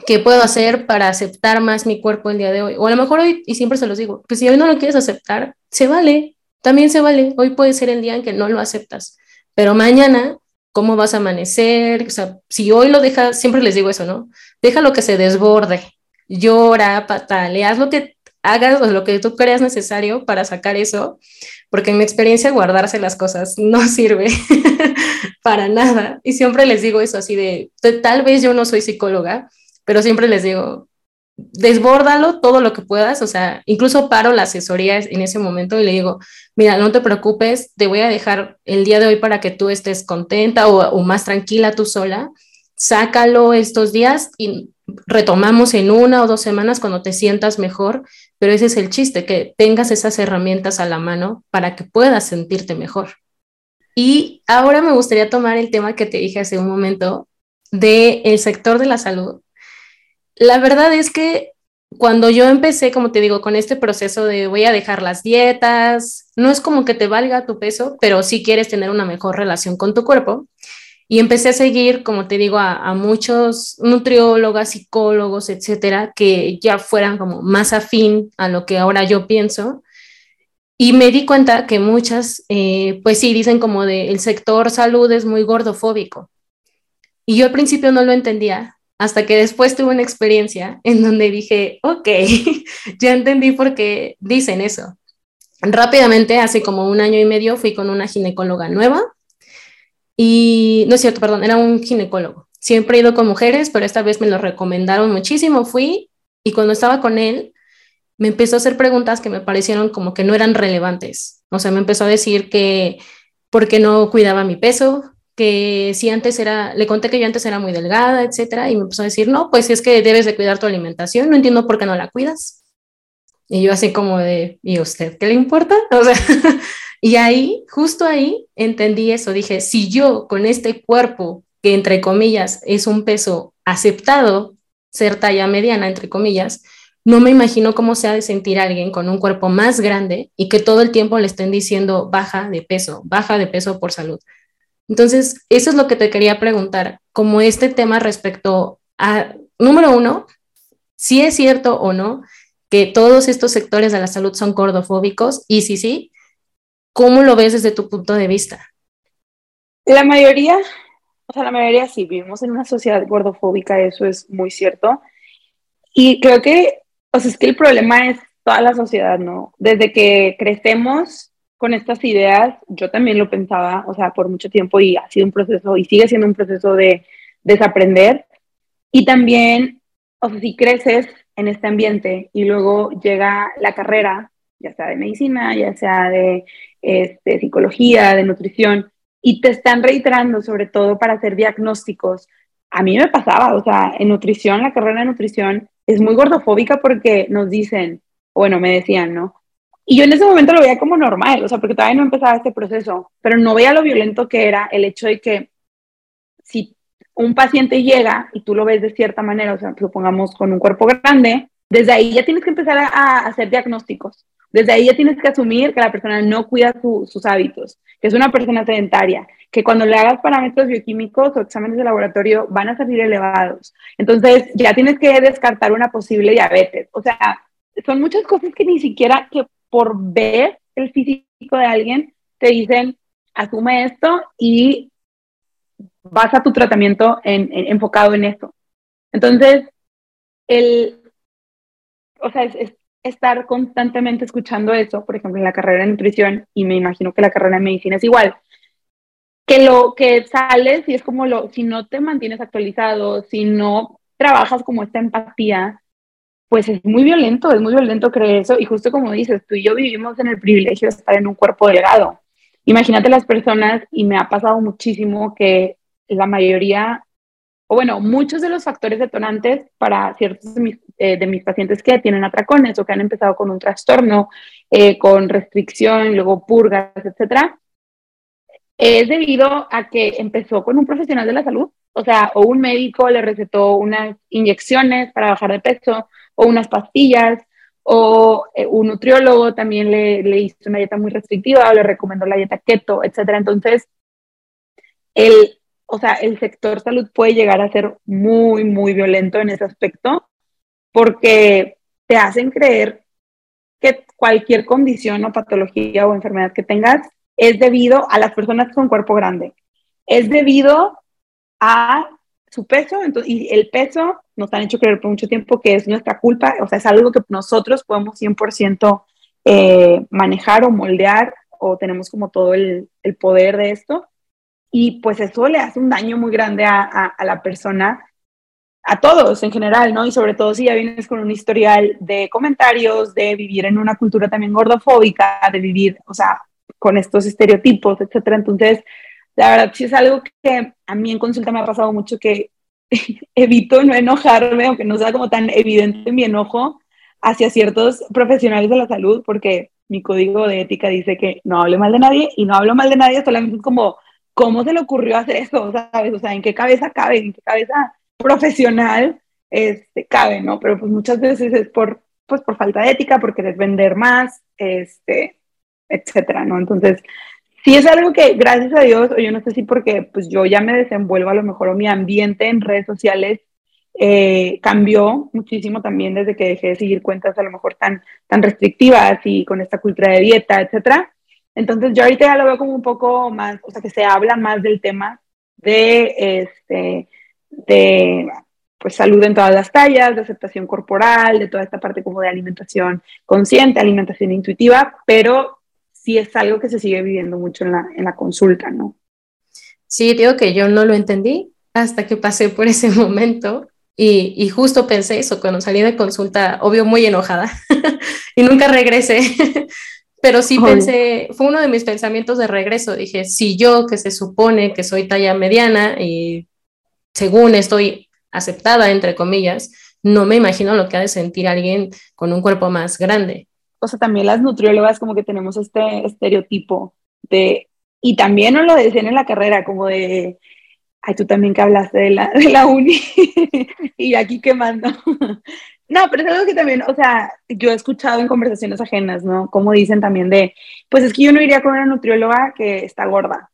¿Qué puedo hacer para aceptar más mi cuerpo el día de hoy? O a lo mejor hoy, y siempre se los digo, pues si hoy no lo quieres aceptar, se vale, también se vale. Hoy puede ser el día en que no lo aceptas, pero mañana, ¿cómo vas a amanecer? O sea, si hoy lo dejas, siempre les digo eso, ¿no? Déjalo que se desborde, llora, patale, haz lo que hagas o lo que tú creas necesario para sacar eso, porque en mi experiencia guardarse las cosas no sirve para nada. Y siempre les digo eso así de, tal vez yo no soy psicóloga, pero siempre les digo, desbórdalo todo lo que puedas, o sea, incluso paro la asesoría en ese momento y le digo, mira, no te preocupes, te voy a dejar el día de hoy para que tú estés contenta o, o más tranquila tú sola, sácalo estos días y retomamos en una o dos semanas cuando te sientas mejor, pero ese es el chiste, que tengas esas herramientas a la mano para que puedas sentirte mejor. Y ahora me gustaría tomar el tema que te dije hace un momento del el sector de la salud. La verdad es que cuando yo empecé, como te digo, con este proceso de voy a dejar las dietas, no es como que te valga tu peso, pero sí quieres tener una mejor relación con tu cuerpo. Y empecé a seguir, como te digo, a, muchos nutriólogas, psicólogos, etcétera, que ya fueran como más afín a lo que ahora yo pienso. Y me di cuenta que muchas, eh, pues sí, dicen como de el sector salud es muy gordofóbico. Y yo al principio no lo entendía, hasta que después tuve una experiencia en donde dije, ok, ya entendí por qué dicen eso. Rápidamente, hace como un año y medio, fui con una ginecóloga nueva y no es cierto, perdón, era un ginecólogo. Siempre he ido con mujeres, pero esta vez me lo recomendaron muchísimo. Fui y cuando estaba con él, me empezó a hacer preguntas que me parecieron como que no eran relevantes. O sea, me empezó a decir que por qué no cuidaba mi peso, que si antes era, le conté que yo antes era muy delgada, etcétera, y me empezó a decir, no, pues es que debes de cuidar tu alimentación, no entiendo por qué no la cuidas. Y yo así como de, ¿y usted qué le importa? Y ahí, justo ahí, entendí eso. Dije, si yo con este cuerpo, que entre comillas es un peso aceptado, ser talla mediana, entre comillas, no me imagino cómo se ha de sentir alguien con un cuerpo más grande y que todo el tiempo le estén diciendo baja de peso, baja de peso por salud. Entonces, eso es lo que te quería preguntar, como este tema respecto a, número uno, si es cierto o no que todos estos sectores de la salud son gordofóbicos y si sí, ¿Cómo lo ves desde tu punto de vista? La mayoría, o sea, la mayoría sí, vivimos en una sociedad gordofóbica, eso es muy cierto. Y creo que, o sea, es que el problema es toda la sociedad, ¿no? Desde que crecemos con estas ideas, yo también lo pensaba, o sea, por mucho tiempo y ha sido un proceso y sigue siendo un proceso de desaprender. Y también, o sea, si creces en este ambiente y luego llega la carrera, ya sea de medicina, ya sea de este, psicología, de nutrición, y te están reiterando sobre todo para hacer diagnósticos. A mí me pasaba, o sea, en nutrición, la carrera de nutrición es muy gordofóbica porque nos dicen, bueno, me decían, ¿no? Y yo en ese momento lo veía como normal, o sea, porque todavía no empezaba este proceso, pero no veía lo violento que era el hecho de que si un paciente llega y tú lo ves de cierta manera, o sea, supongamos con un cuerpo grande, desde ahí ya tienes que empezar a hacer diagnósticos. Desde ahí ya tienes que asumir que la persona no cuida sus hábitos, que es una persona sedentaria, que cuando le hagas parámetros bioquímicos o exámenes de laboratorio van a salir elevados. Entonces ya tienes que descartar una posible diabetes. O sea, son muchas cosas que ni siquiera que por ver el físico de alguien te dicen, asume esto y vas a tu tratamiento enfocado en esto. Entonces, el, o sea, es, estar constantemente escuchando eso, por ejemplo, en la carrera de nutrición, y me imagino que la carrera de medicina es igual, que lo que sales y es como lo, si no te mantienes actualizado, si no trabajas como esta empatía, pues es muy violento, es muy violento creer eso, y justo como dices, tú y yo vivimos en el privilegio de estar en un cuerpo delgado. Imagínate las personas, y me ha pasado muchísimo que la mayoría o bueno, muchos de los factores detonantes para ciertos de mis, eh, pacientes que tienen atracones o que han empezado con un trastorno, eh, con restricción, luego purgas, etcétera, es debido a que empezó con un profesional de la salud, o sea, o un médico le recetó unas inyecciones para bajar de peso, o unas pastillas, o eh, un nutriólogo también le, le, hizo una dieta muy restrictiva o le recomendó la dieta keto, etcétera. Entonces, el, o sea, el sector salud puede llegar a ser muy, muy violento en ese aspecto porque te hacen creer que cualquier condición o patología o enfermedad que tengas es debido a las personas con cuerpo grande. Es debido a su peso entonces, y el peso nos han hecho creer por mucho tiempo que es nuestra culpa, o sea, es algo que nosotros podemos 100% eh, manejar o moldear o tenemos como todo el, poder de esto y pues eso le hace un daño muy grande a, a, la persona a todos en general, ¿no? Y sobre todo si ya vienes con un historial de comentarios, de vivir en una cultura también gordofóbica, de vivir, o sea, con estos estereotipos, etcétera. Entonces, la verdad sí es algo que a mí en consulta me ha pasado mucho que evito no enojarme, aunque no sea como tan evidente mi enojo hacia ciertos profesionales de la salud, porque mi código de ética dice que no hable mal de nadie y no hablo mal de nadie, solamente es como, ¿cómo se le ocurrió hacer eso? ¿Sabes? O sea, ¿en qué cabeza cabe? ¿En qué cabeza profesional este, cabe, no? Pero pues muchas veces es por, pues, por falta de ética, por querer vender más, este, etcétera, ¿no? Entonces, sí es algo que, gracias a Dios, o yo no sé si porque pues yo ya me desenvuelvo a lo mejor o mi ambiente en redes sociales eh, cambió muchísimo también desde que dejé de seguir cuentas a lo mejor tan, tan restrictivas y con esta cultura de dieta, etcétera. Entonces yo ahorita ya lo veo como un poco más, o sea, que se habla más del tema de, este, de pues salud en todas las tallas, de aceptación corporal, de toda esta parte como de alimentación consciente, alimentación intuitiva, pero sí es algo que se sigue viviendo mucho en la, en la consulta, ¿no? Sí, digo que yo no lo entendí hasta que pasé por ese momento y, y justo pensé eso cuando salí de consulta, obvio muy enojada y nunca regresé. Pero sí pensé, fue uno de mis pensamientos de regreso. Dije, si yo que se supone que soy talla mediana y según estoy aceptada, entre comillas, no me imagino lo que ha de sentir alguien con un cuerpo más grande. O sea, también las nutriólogas como que tenemos este estereotipo de, y también nos lo decían en la carrera, como de, ay, tú también que hablaste de la, de la uni y aquí quemando. no, pero es algo que también, o sea, yo he escuchado en conversaciones ajenas, ¿no? Como dicen también de, pues es que yo no iría con una nutrióloga que está gorda.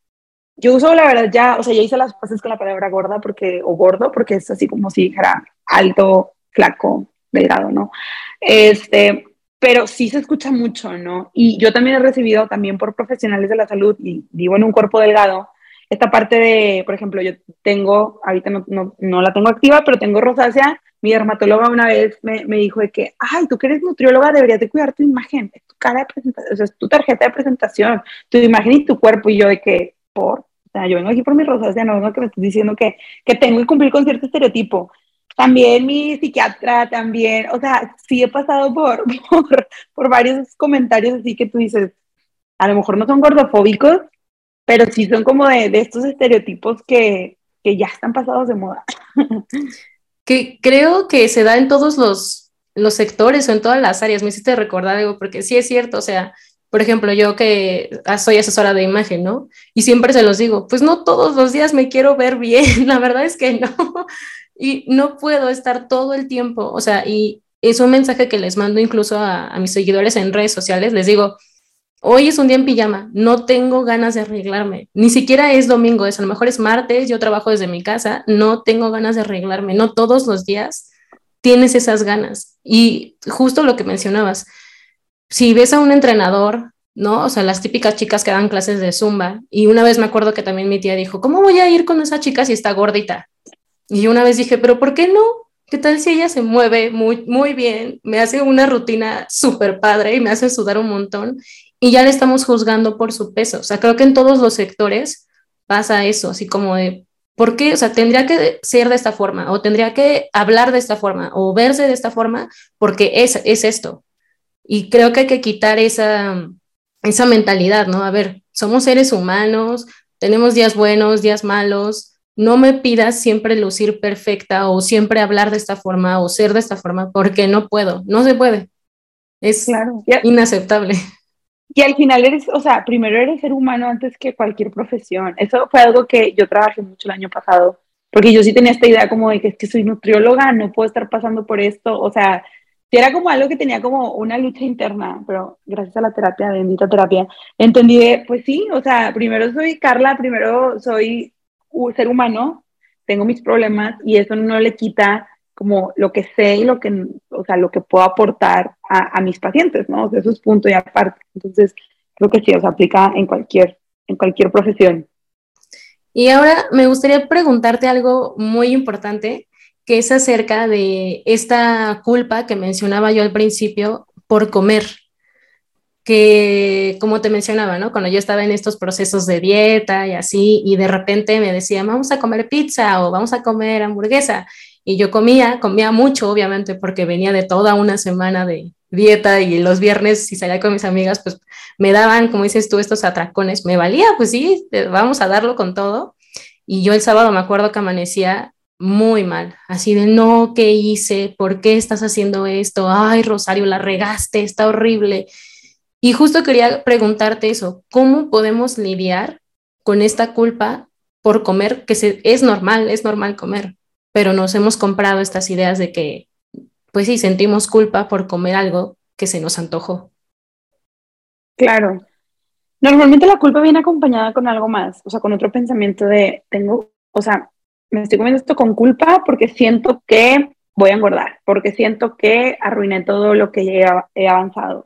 Yo uso, la verdad, ya, o sea, ya hice las cosas con la palabra gorda porque, o gordo, porque es así como si dijera alto, flaco, delgado, ¿no? Este, pero sí se escucha mucho, ¿no? Y yo también he recibido también por profesionales de la salud y vivo en un cuerpo delgado, esta parte de, por ejemplo, yo tengo, ahorita no, no, no la tengo activa, pero tengo rosácea, mi dermatóloga una vez me, me, dijo de que, ay, tú que eres nutrióloga deberías de cuidar tu imagen, tu cara de presentación, o sea, es tu tarjeta de presentación, tu imagen y tu cuerpo, y yo de que, por, o sea, yo vengo aquí por mi rosácea, no vengo que me estés diciendo que, que tengo que cumplir con cierto estereotipo. También mi psiquiatra, también, o sea, sí he pasado por, por, por varios comentarios así que tú dices, a lo mejor no son gordofóbicos, pero sí son como de, de estos estereotipos que, que, ya están pasados de moda. que creo que se da en todos los, los sectores o en todas las áreas. Me hiciste recordar algo, porque sí es cierto, o sea, por ejemplo, yo que soy asesora de imagen, ¿no? Y siempre se los digo, pues no todos los días me quiero ver bien, la verdad es que no. Y no puedo estar todo el tiempo, o sea, y es un mensaje que les mando incluso a, mis seguidores en redes sociales, les digo, Hoy es un día en pijama, no tengo ganas de arreglarme, ni siquiera es domingo, es a lo mejor es martes, yo trabajo desde mi casa, no tengo ganas de arreglarme, no todos los días tienes esas ganas. Y justo lo que mencionabas, si ves a un entrenador, ¿no? O sea, las típicas chicas que dan clases de zumba, y una vez me acuerdo que también mi tía dijo, ¿cómo voy a ir con esa chica si está gordita? Y una vez dije, pero ¿por qué no? ¿Qué tal si ella se mueve muy, muy bien, me hace una rutina súper padre y me hace sudar un montón y ya le estamos juzgando por su peso. O sea, creo que en todos los sectores pasa eso, así como de, ¿por qué? O sea, tendría que ser de esta forma, o tendría que hablar de esta forma, o verse de esta forma, porque es, es esto. Y creo que hay que quitar esa, esa mentalidad, ¿no? A ver, somos seres humanos, tenemos días buenos, días malos, no me pidas siempre lucir perfecta o siempre hablar de esta forma o ser de esta forma, porque no puedo, no se puede. Es inaceptable. Y al final eres, o sea, primero eres ser humano antes que cualquier profesión. Eso fue algo que yo trabajé mucho el año pasado, porque yo sí tenía esta idea como de que es que soy nutrióloga, no puedo estar pasando por esto, o sea, era como algo que tenía como una lucha interna, pero gracias a la terapia, bendita terapia, entendí de, pues sí, o sea, primero soy Carla, primero soy ser humano, tengo mis problemas y eso no le quita como lo que sé y lo que, o sea, lo que puedo aportar a, mis pacientes, ¿no? O sea, eso es punto y aparte. Entonces, creo que sí, o aplica en cualquier, en cualquier profesión. Y ahora me gustaría preguntarte algo muy importante, que es acerca de esta culpa que mencionaba yo al principio por comer, que como te mencionaba, ¿no? Cuando yo estaba en estos procesos de dieta y así, y de repente me decían, vamos a comer pizza o vamos a comer hamburguesa, y yo comía, comía mucho, obviamente, porque venía de toda una semana de dieta y los viernes, si salía con mis amigas, pues me daban, como dices tú, estos atracones. Me valía, pues sí, vamos a darlo con todo. Y yo el sábado me acuerdo que amanecía muy mal, así de no, ¿qué hice? ¿Por qué estás haciendo esto? Ay, Rosario, la regaste, está horrible. Y justo quería preguntarte eso, ¿cómo podemos lidiar con esta culpa por comer, que es normal, es normal comer, pero nos hemos comprado estas ideas de que, pues sí, sentimos culpa por comer algo que se nos antojó. Claro. Normalmente la culpa viene acompañada con algo más, o sea, con otro pensamiento de, tengo, o sea, me estoy comiendo esto con culpa porque siento que voy a engordar, porque siento que arruiné todo lo que he avanzado.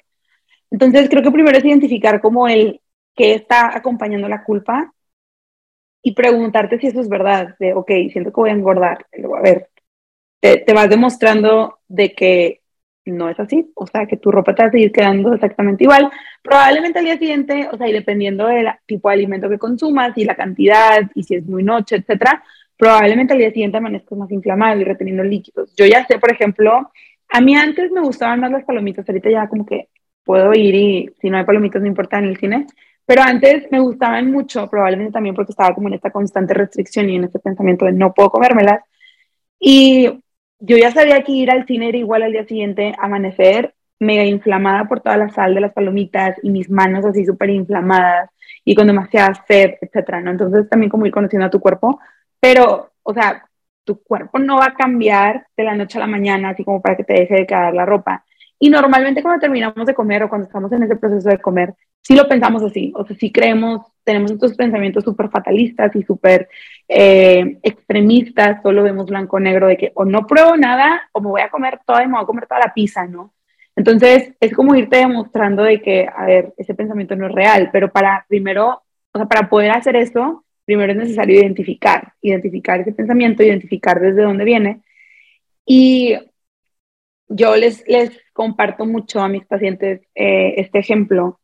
Entonces, creo que primero es identificar como el que está acompañando la culpa y preguntarte si eso es verdad, de, ok, siento que voy a engordar, a ver, te, te, vas demostrando de que no es así, o sea, que tu ropa te va a seguir quedando exactamente igual. Probablemente al día siguiente, o sea, y dependiendo del tipo de alimento que consumas y la cantidad y si es muy noche, etcétera, probablemente al día siguiente amanezcas más inflamado y reteniendo líquidos. Yo ya sé, por ejemplo, a mí antes me gustaban más las palomitas, ahorita ya como que puedo ir y si no hay palomitas no importa en el cine, pero antes me gustaban mucho, probablemente también porque estaba como en esta constante restricción y en este pensamiento de no puedo comérmelas. Y yo ya sabía que ir al cine era igual al día siguiente, amanecer mega inflamada por toda la sal de las palomitas y mis manos así súper inflamadas y con demasiada sed, etcétera, ¿no? Entonces también como ir conociendo a tu cuerpo, pero, o sea, tu cuerpo no va a cambiar de la noche a la mañana, así como para que te deje de quedar la ropa. Y normalmente cuando terminamos de comer o cuando estamos en ese proceso de comer, sí lo pensamos así, o sea, sí creemos, tenemos estos pensamientos súper fatalistas y súper eh, extremistas, solo vemos blanco-negro de que o no pruebo nada o me voy a comer toda y me voy a comer toda la pizza, ¿no? Entonces, es como irte demostrando de que, a ver, ese pensamiento no es real, pero para primero, o sea, para poder hacer eso, primero es necesario identificar, identificar ese pensamiento, identificar desde dónde viene. Y yo les, les comparto mucho a mis pacientes eh, este ejemplo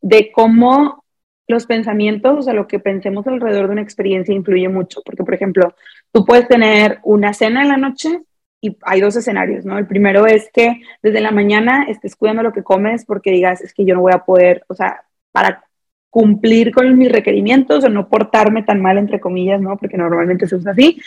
de cómo los pensamientos, o sea, lo que pensemos alrededor de una experiencia influye mucho, porque, por ejemplo, tú puedes tener una cena en la noche y hay dos escenarios, ¿no? El primero es que desde la mañana estés cuidando lo que comes porque digas, es que yo no voy a poder, o sea, para cumplir con mis requerimientos o no portarme tan mal, entre comillas, ¿no? Porque normalmente se usa así,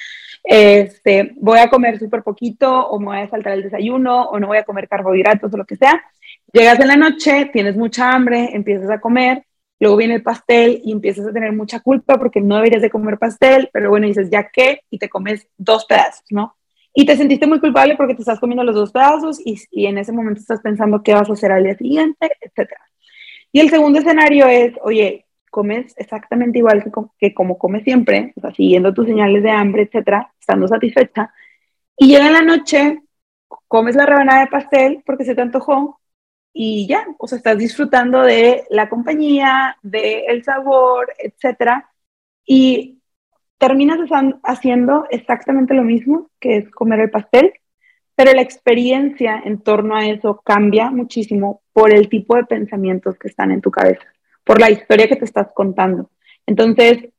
este, voy a comer súper poquito o me voy a saltar el desayuno o no voy a comer carbohidratos o lo que sea. Llegas en la noche, tienes mucha hambre, empiezas a comer, luego viene el pastel y empiezas a tener mucha culpa porque no deberías de comer pastel, pero bueno, dices, ¿ya qué? Y te comes dos pedazos, ¿no? Y te sentiste muy culpable porque te estás comiendo los dos pedazos y, y en ese momento estás pensando qué vas a hacer al día siguiente, etc. Y el segundo escenario es, oye, comes exactamente igual que, como comes siempre, o sea, siguiendo tus señales de hambre, etcétera, estando satisfecha, y llega la noche, comes la rebanada de pastel porque se te antojó y ya, o sea, estás disfrutando de la compañía, del el sabor, etcétera, y terminas haciendo exactamente lo mismo, que es comer el pastel, pero la experiencia en torno a eso cambia muchísimo por el tipo de pensamientos que están en tu cabeza por la historia que te estás contando. Entonces,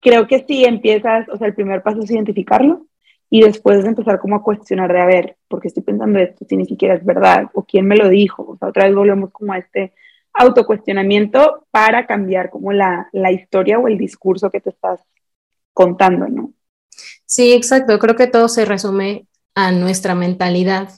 creo que si empiezas, o sea, el primer paso es identificarlo y después empezar como a cuestionar de, a ver, ¿por qué estoy pensando esto si ni siquiera es verdad? ¿O quién me lo dijo? O sea, otra vez volvemos como a este autocuestionamiento para cambiar como la, la historia o el discurso que te estás contando, ¿no? Sí, exacto. Creo que todo se resume a nuestra mentalidad.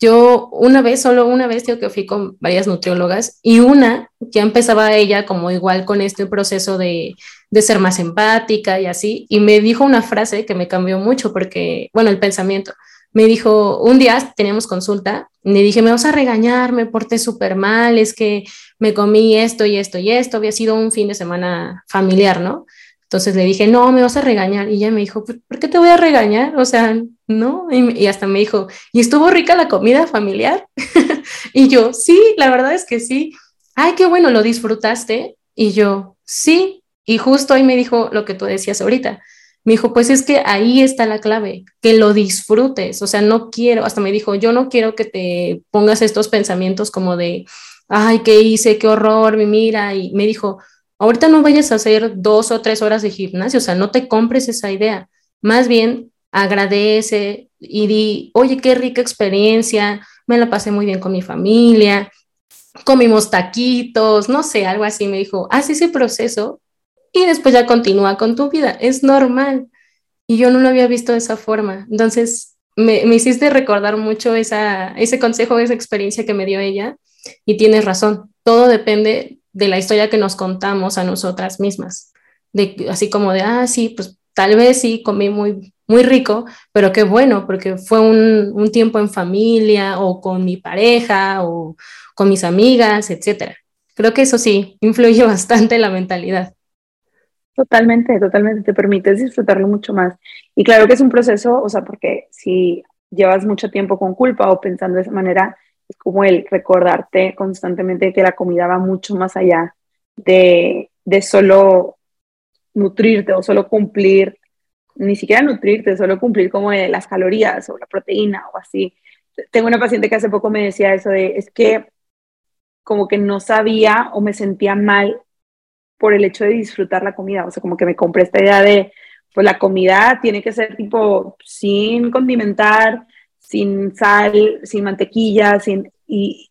Yo una vez, solo una vez, digo que fui con varias nutriólogas y una ya empezaba ella como igual con este proceso de, de ser más empática y así, y me dijo una frase que me cambió mucho porque, bueno, el pensamiento. Me dijo, un día teníamos consulta, le dije, me vas a regañar, me porté súper mal, es que me comí esto y esto y esto, había sido un fin de semana familiar, ¿no? Entonces le dije, no, me vas a regañar. Y ella me dijo, ¿por qué te voy a regañar? O sea, no. Y, hasta me dijo, ¿y estuvo rica la comida familiar? y yo, sí, la verdad es que sí. Ay, qué bueno, ¿lo disfrutaste? Y yo, sí. Y justo ahí me dijo lo que tú decías ahorita. Me dijo, pues es que ahí está la clave, que lo disfrutes. O sea, no quiero, hasta me dijo, yo no quiero que te pongas estos pensamientos como de, ay, ¿qué hice? ¿Qué horror? Mira. Y me dijo, ahorita no vayas a hacer dos o tres horas de gimnasio, o sea, no te compres esa idea. Más bien, agradece y di, oye, qué rica experiencia, me la pasé muy bien con mi familia, comimos taquitos, no sé, algo así. Me dijo, haz ese proceso y después ya continúa con tu vida, es normal. Y yo no lo había visto de esa forma. Entonces, me, me hiciste recordar mucho ese consejo, esa experiencia que me dio ella. Y tienes razón, todo depende de la historia que nos contamos a nosotras mismas. Así como de, ah, sí, pues tal vez sí comí muy, muy rico, pero qué bueno, porque fue un, un tiempo en familia o con mi pareja o con mis amigas, etcétera. Creo que eso sí influye bastante en la mentalidad. Totalmente, totalmente, te permites disfrutarlo mucho más. Y claro que es un proceso, o sea, porque si llevas mucho tiempo con culpa o pensando de esa manera, es como el recordarte constantemente que la comida va mucho más allá de, de solo nutrirte o solo cumplir, ni siquiera nutrirte, solo cumplir como las calorías o la proteína o así. Tengo una paciente que hace poco me decía eso de, es que como que no sabía o me sentía mal por el hecho de disfrutar la comida, o sea, como que me compré esta idea de, pues la comida tiene que ser tipo sin condimentar, sin sal, sin mantequilla, sin, y,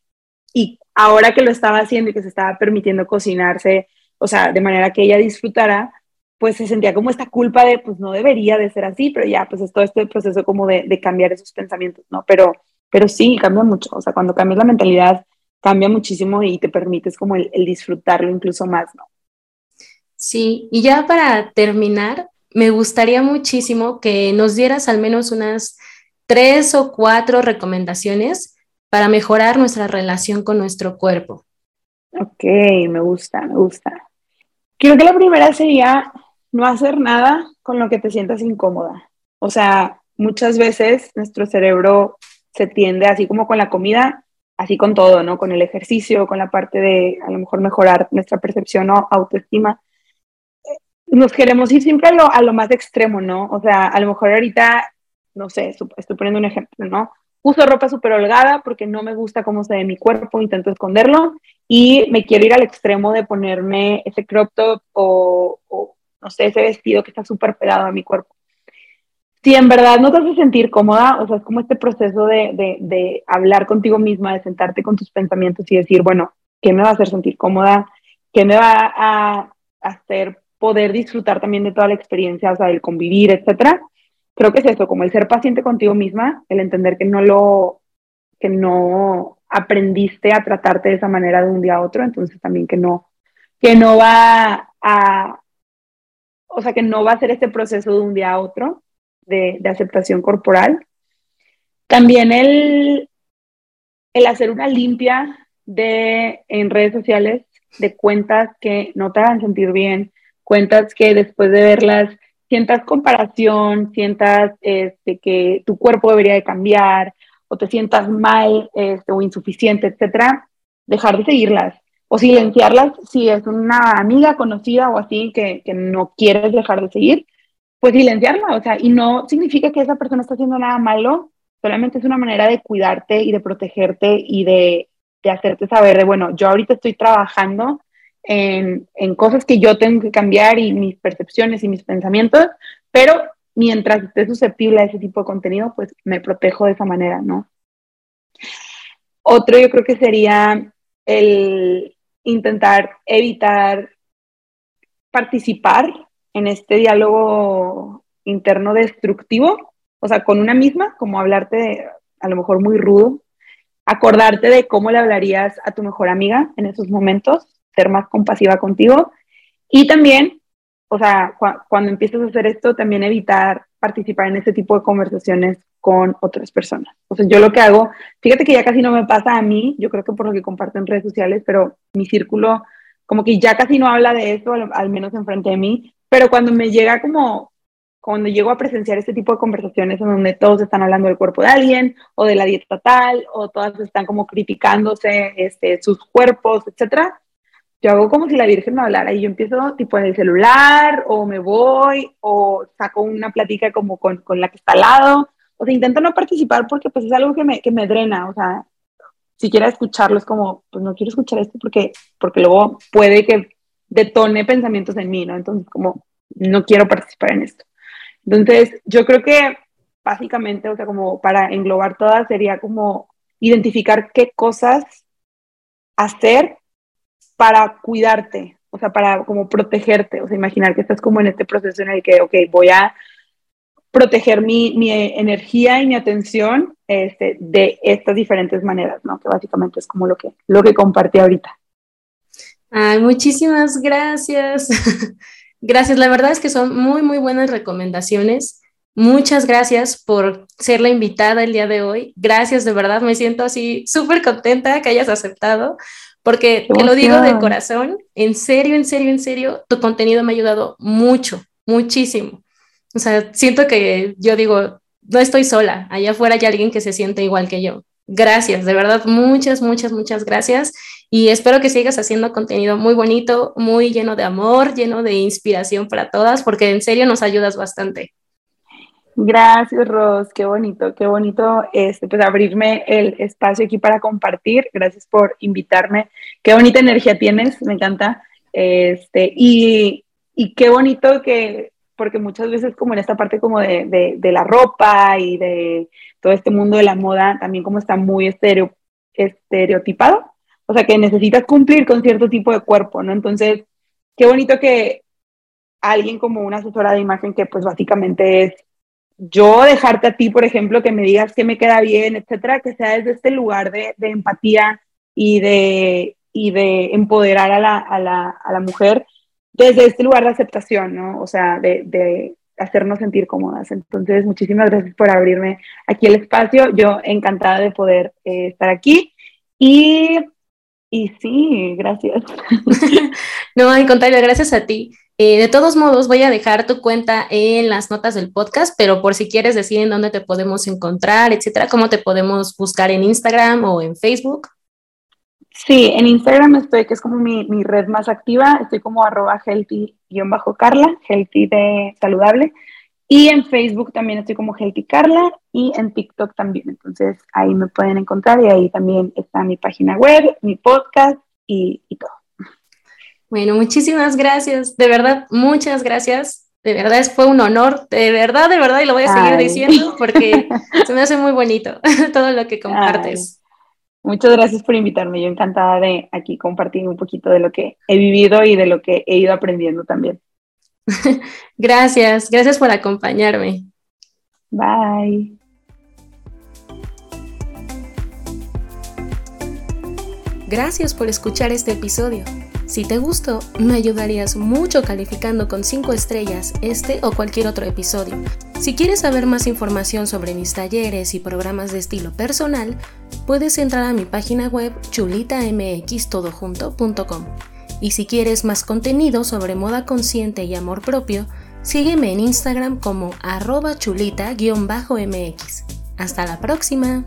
y ahora que lo estaba haciendo y que se estaba permitiendo cocinarse, o sea, de manera que ella disfrutara, pues se sentía como esta culpa de, pues no debería de ser así, pero ya, pues es todo este proceso como de, de cambiar esos pensamientos, ¿no? Pero, pero sí, cambia mucho, o sea, cuando cambias la mentalidad, cambia muchísimo y te permites como el, el disfrutarlo incluso más, ¿no? Sí, y ya para terminar, me gustaría muchísimo que nos dieras al menos unas tres o cuatro recomendaciones para mejorar nuestra relación con nuestro cuerpo. Ok, me gusta, me gusta. Creo que la primera sería no hacer nada con lo que te sientas incómoda. O sea, muchas veces nuestro cerebro se tiende, así como con la comida, así con todo, ¿no? Con el ejercicio, con la parte de a lo mejor mejorar nuestra percepción o autoestima. Nos queremos ir siempre a lo, a lo más extremo, ¿no? O sea, a lo mejor ahorita, no sé, estoy poniendo un ejemplo, ¿no? Uso ropa súper holgada porque no me gusta cómo se ve mi cuerpo, intento esconderlo y me quiero ir al extremo de ponerme ese crop top o, no sé, ese vestido que está súper pegado a mi cuerpo. Si en verdad no te hace sentir cómoda, o sea, es como este proceso de, de, de hablar contigo misma, de sentarte con tus pensamientos y decir, bueno, ¿qué me va a hacer sentir cómoda? ¿Qué me va a hacer poder disfrutar también de toda la experiencia, o sea, del convivir, etcétera? Creo que es eso, como el ser paciente contigo misma, el entender que no lo, que no aprendiste a tratarte de esa manera de un día a otro, entonces también que no, que no va a o sea, que no va a ser este proceso de un día a otro de, de aceptación corporal. También el, el hacer una limpia de, en redes sociales de cuentas que no te hagan sentir bien, cuentas que después de verlas sientas comparación, sientas este, que tu cuerpo debería de cambiar o te sientas mal este, o insuficiente, etcétera, dejar de seguirlas o silenciarlas si es una amiga conocida o así que, que, no quieres dejar de seguir, pues silenciarla, o sea, y no significa que esa persona está haciendo nada malo, solamente es una manera de cuidarte y de protegerte y de, de hacerte saber de, bueno, yo ahorita estoy trabajando en, cosas que yo tengo que cambiar y mis percepciones y mis pensamientos, pero mientras esté susceptible a ese tipo de contenido, pues me protejo de esa manera, ¿no? Otro yo creo que sería el intentar evitar participar en este diálogo interno destructivo, o sea, con una misma, como hablarte a lo mejor muy rudo, acordarte de cómo le hablarías a tu mejor amiga en esos momentos, ser más compasiva contigo y también, o sea, cu cuando empieces a hacer esto, también evitar participar en ese tipo de conversaciones con otras personas. O sea, yo lo que hago, fíjate que ya casi no me pasa a mí, yo creo que por lo que comparto en redes sociales, pero mi círculo como que ya casi no habla de eso, al, al menos enfrente de mí, pero cuando me llega como, cuando llego a presenciar este tipo de conversaciones en donde todos están hablando del cuerpo de alguien o de la dieta tal, o todas están como criticándose este, sus cuerpos, etcétera, yo hago como si la Virgen me hablara y yo empiezo tipo en el celular o me voy o saco una plática como con, con la que está al lado o sea, intento no participar porque pues es algo que me, que me drena, o sea, si quiero escucharlo es como, pues no quiero escuchar esto porque, porque luego puede que detone pensamientos en mí, ¿no? Entonces, como, no quiero participar en esto. Entonces, yo creo que básicamente, o sea, como para englobar todas, sería como identificar qué cosas hacer para cuidarte, o sea, para como protegerte, o sea, imaginar que estás como en este proceso en el que, ok, voy a proteger mi, mi energía y mi atención este, de estas diferentes maneras, ¿no? Que básicamente es como lo que, lo que compartí ahorita. Ay, muchísimas gracias. gracias, la verdad es que son muy, muy buenas recomendaciones. Muchas gracias por ser la invitada el día de hoy. Gracias, de verdad, me siento así súper contenta que hayas aceptado, porque te lo digo de corazón, en serio, en serio, en serio, tu contenido me ha ayudado mucho, muchísimo. O sea, siento que yo digo, no estoy sola, allá afuera hay alguien que se siente igual que yo. Gracias, de verdad, muchas, muchas, muchas gracias. Y espero que sigas haciendo contenido muy bonito, muy lleno de amor, lleno de inspiración para todas, porque en serio nos ayudas bastante. Gracias, Ros, qué bonito, qué bonito este, pues, abrirme el espacio aquí para compartir. Gracias por invitarme. Qué bonita energía tienes, me encanta. Este, y, y qué bonito que porque muchas veces como en esta parte como de, de, la ropa y de todo este mundo de la moda, también como está muy estereo, estereotipado, o sea que necesitas cumplir con cierto tipo de cuerpo, ¿no? Entonces, qué bonito que alguien como una asesora de imagen que pues básicamente es yo dejarte a ti, por ejemplo, que me digas que me queda bien, etcétera, que sea desde este lugar de, de empatía y de, y de empoderar a la, a la, a la mujer desde este lugar de aceptación, ¿no? O sea, de, de hacernos sentir cómodas. Entonces, muchísimas gracias por abrirme aquí el espacio. Yo encantada de poder eh, estar aquí. Y, y sí, gracias. no, al contrario, gracias a ti. Eh, de todos modos, voy a dejar tu cuenta en las notas del podcast, pero por si quieres decir en dónde te podemos encontrar, etcétera, cómo te podemos buscar en Instagram o en Facebook. Sí, en Instagram estoy, que es como mi, mi red más activa, estoy como arroba healthy-carla, healthy de saludable. Y en Facebook también estoy como Healthy Carla y en TikTok también. Entonces ahí me pueden encontrar y ahí también está mi página web, mi podcast y, y todo. Bueno, muchísimas gracias. De verdad, muchas gracias. De verdad fue un honor, de verdad, de verdad, y lo voy a seguir diciendo porque se me hace muy bonito todo lo que compartes. Muchas gracias por invitarme. Yo encantada de aquí compartir un poquito de lo que he vivido y de lo que he ido aprendiendo también. gracias, gracias por acompañarme. Bye. Gracias por escuchar este episodio. Si te gustó, me ayudarías mucho calificando con 5 estrellas este o cualquier otro episodio. Si quieres saber más información sobre mis talleres y programas de estilo personal, puedes entrar a mi página web chulitamxtodojunto.com. Y si quieres más contenido sobre moda consciente y amor propio, sígueme en Instagram como arroba chulita-mx. Hasta la próxima.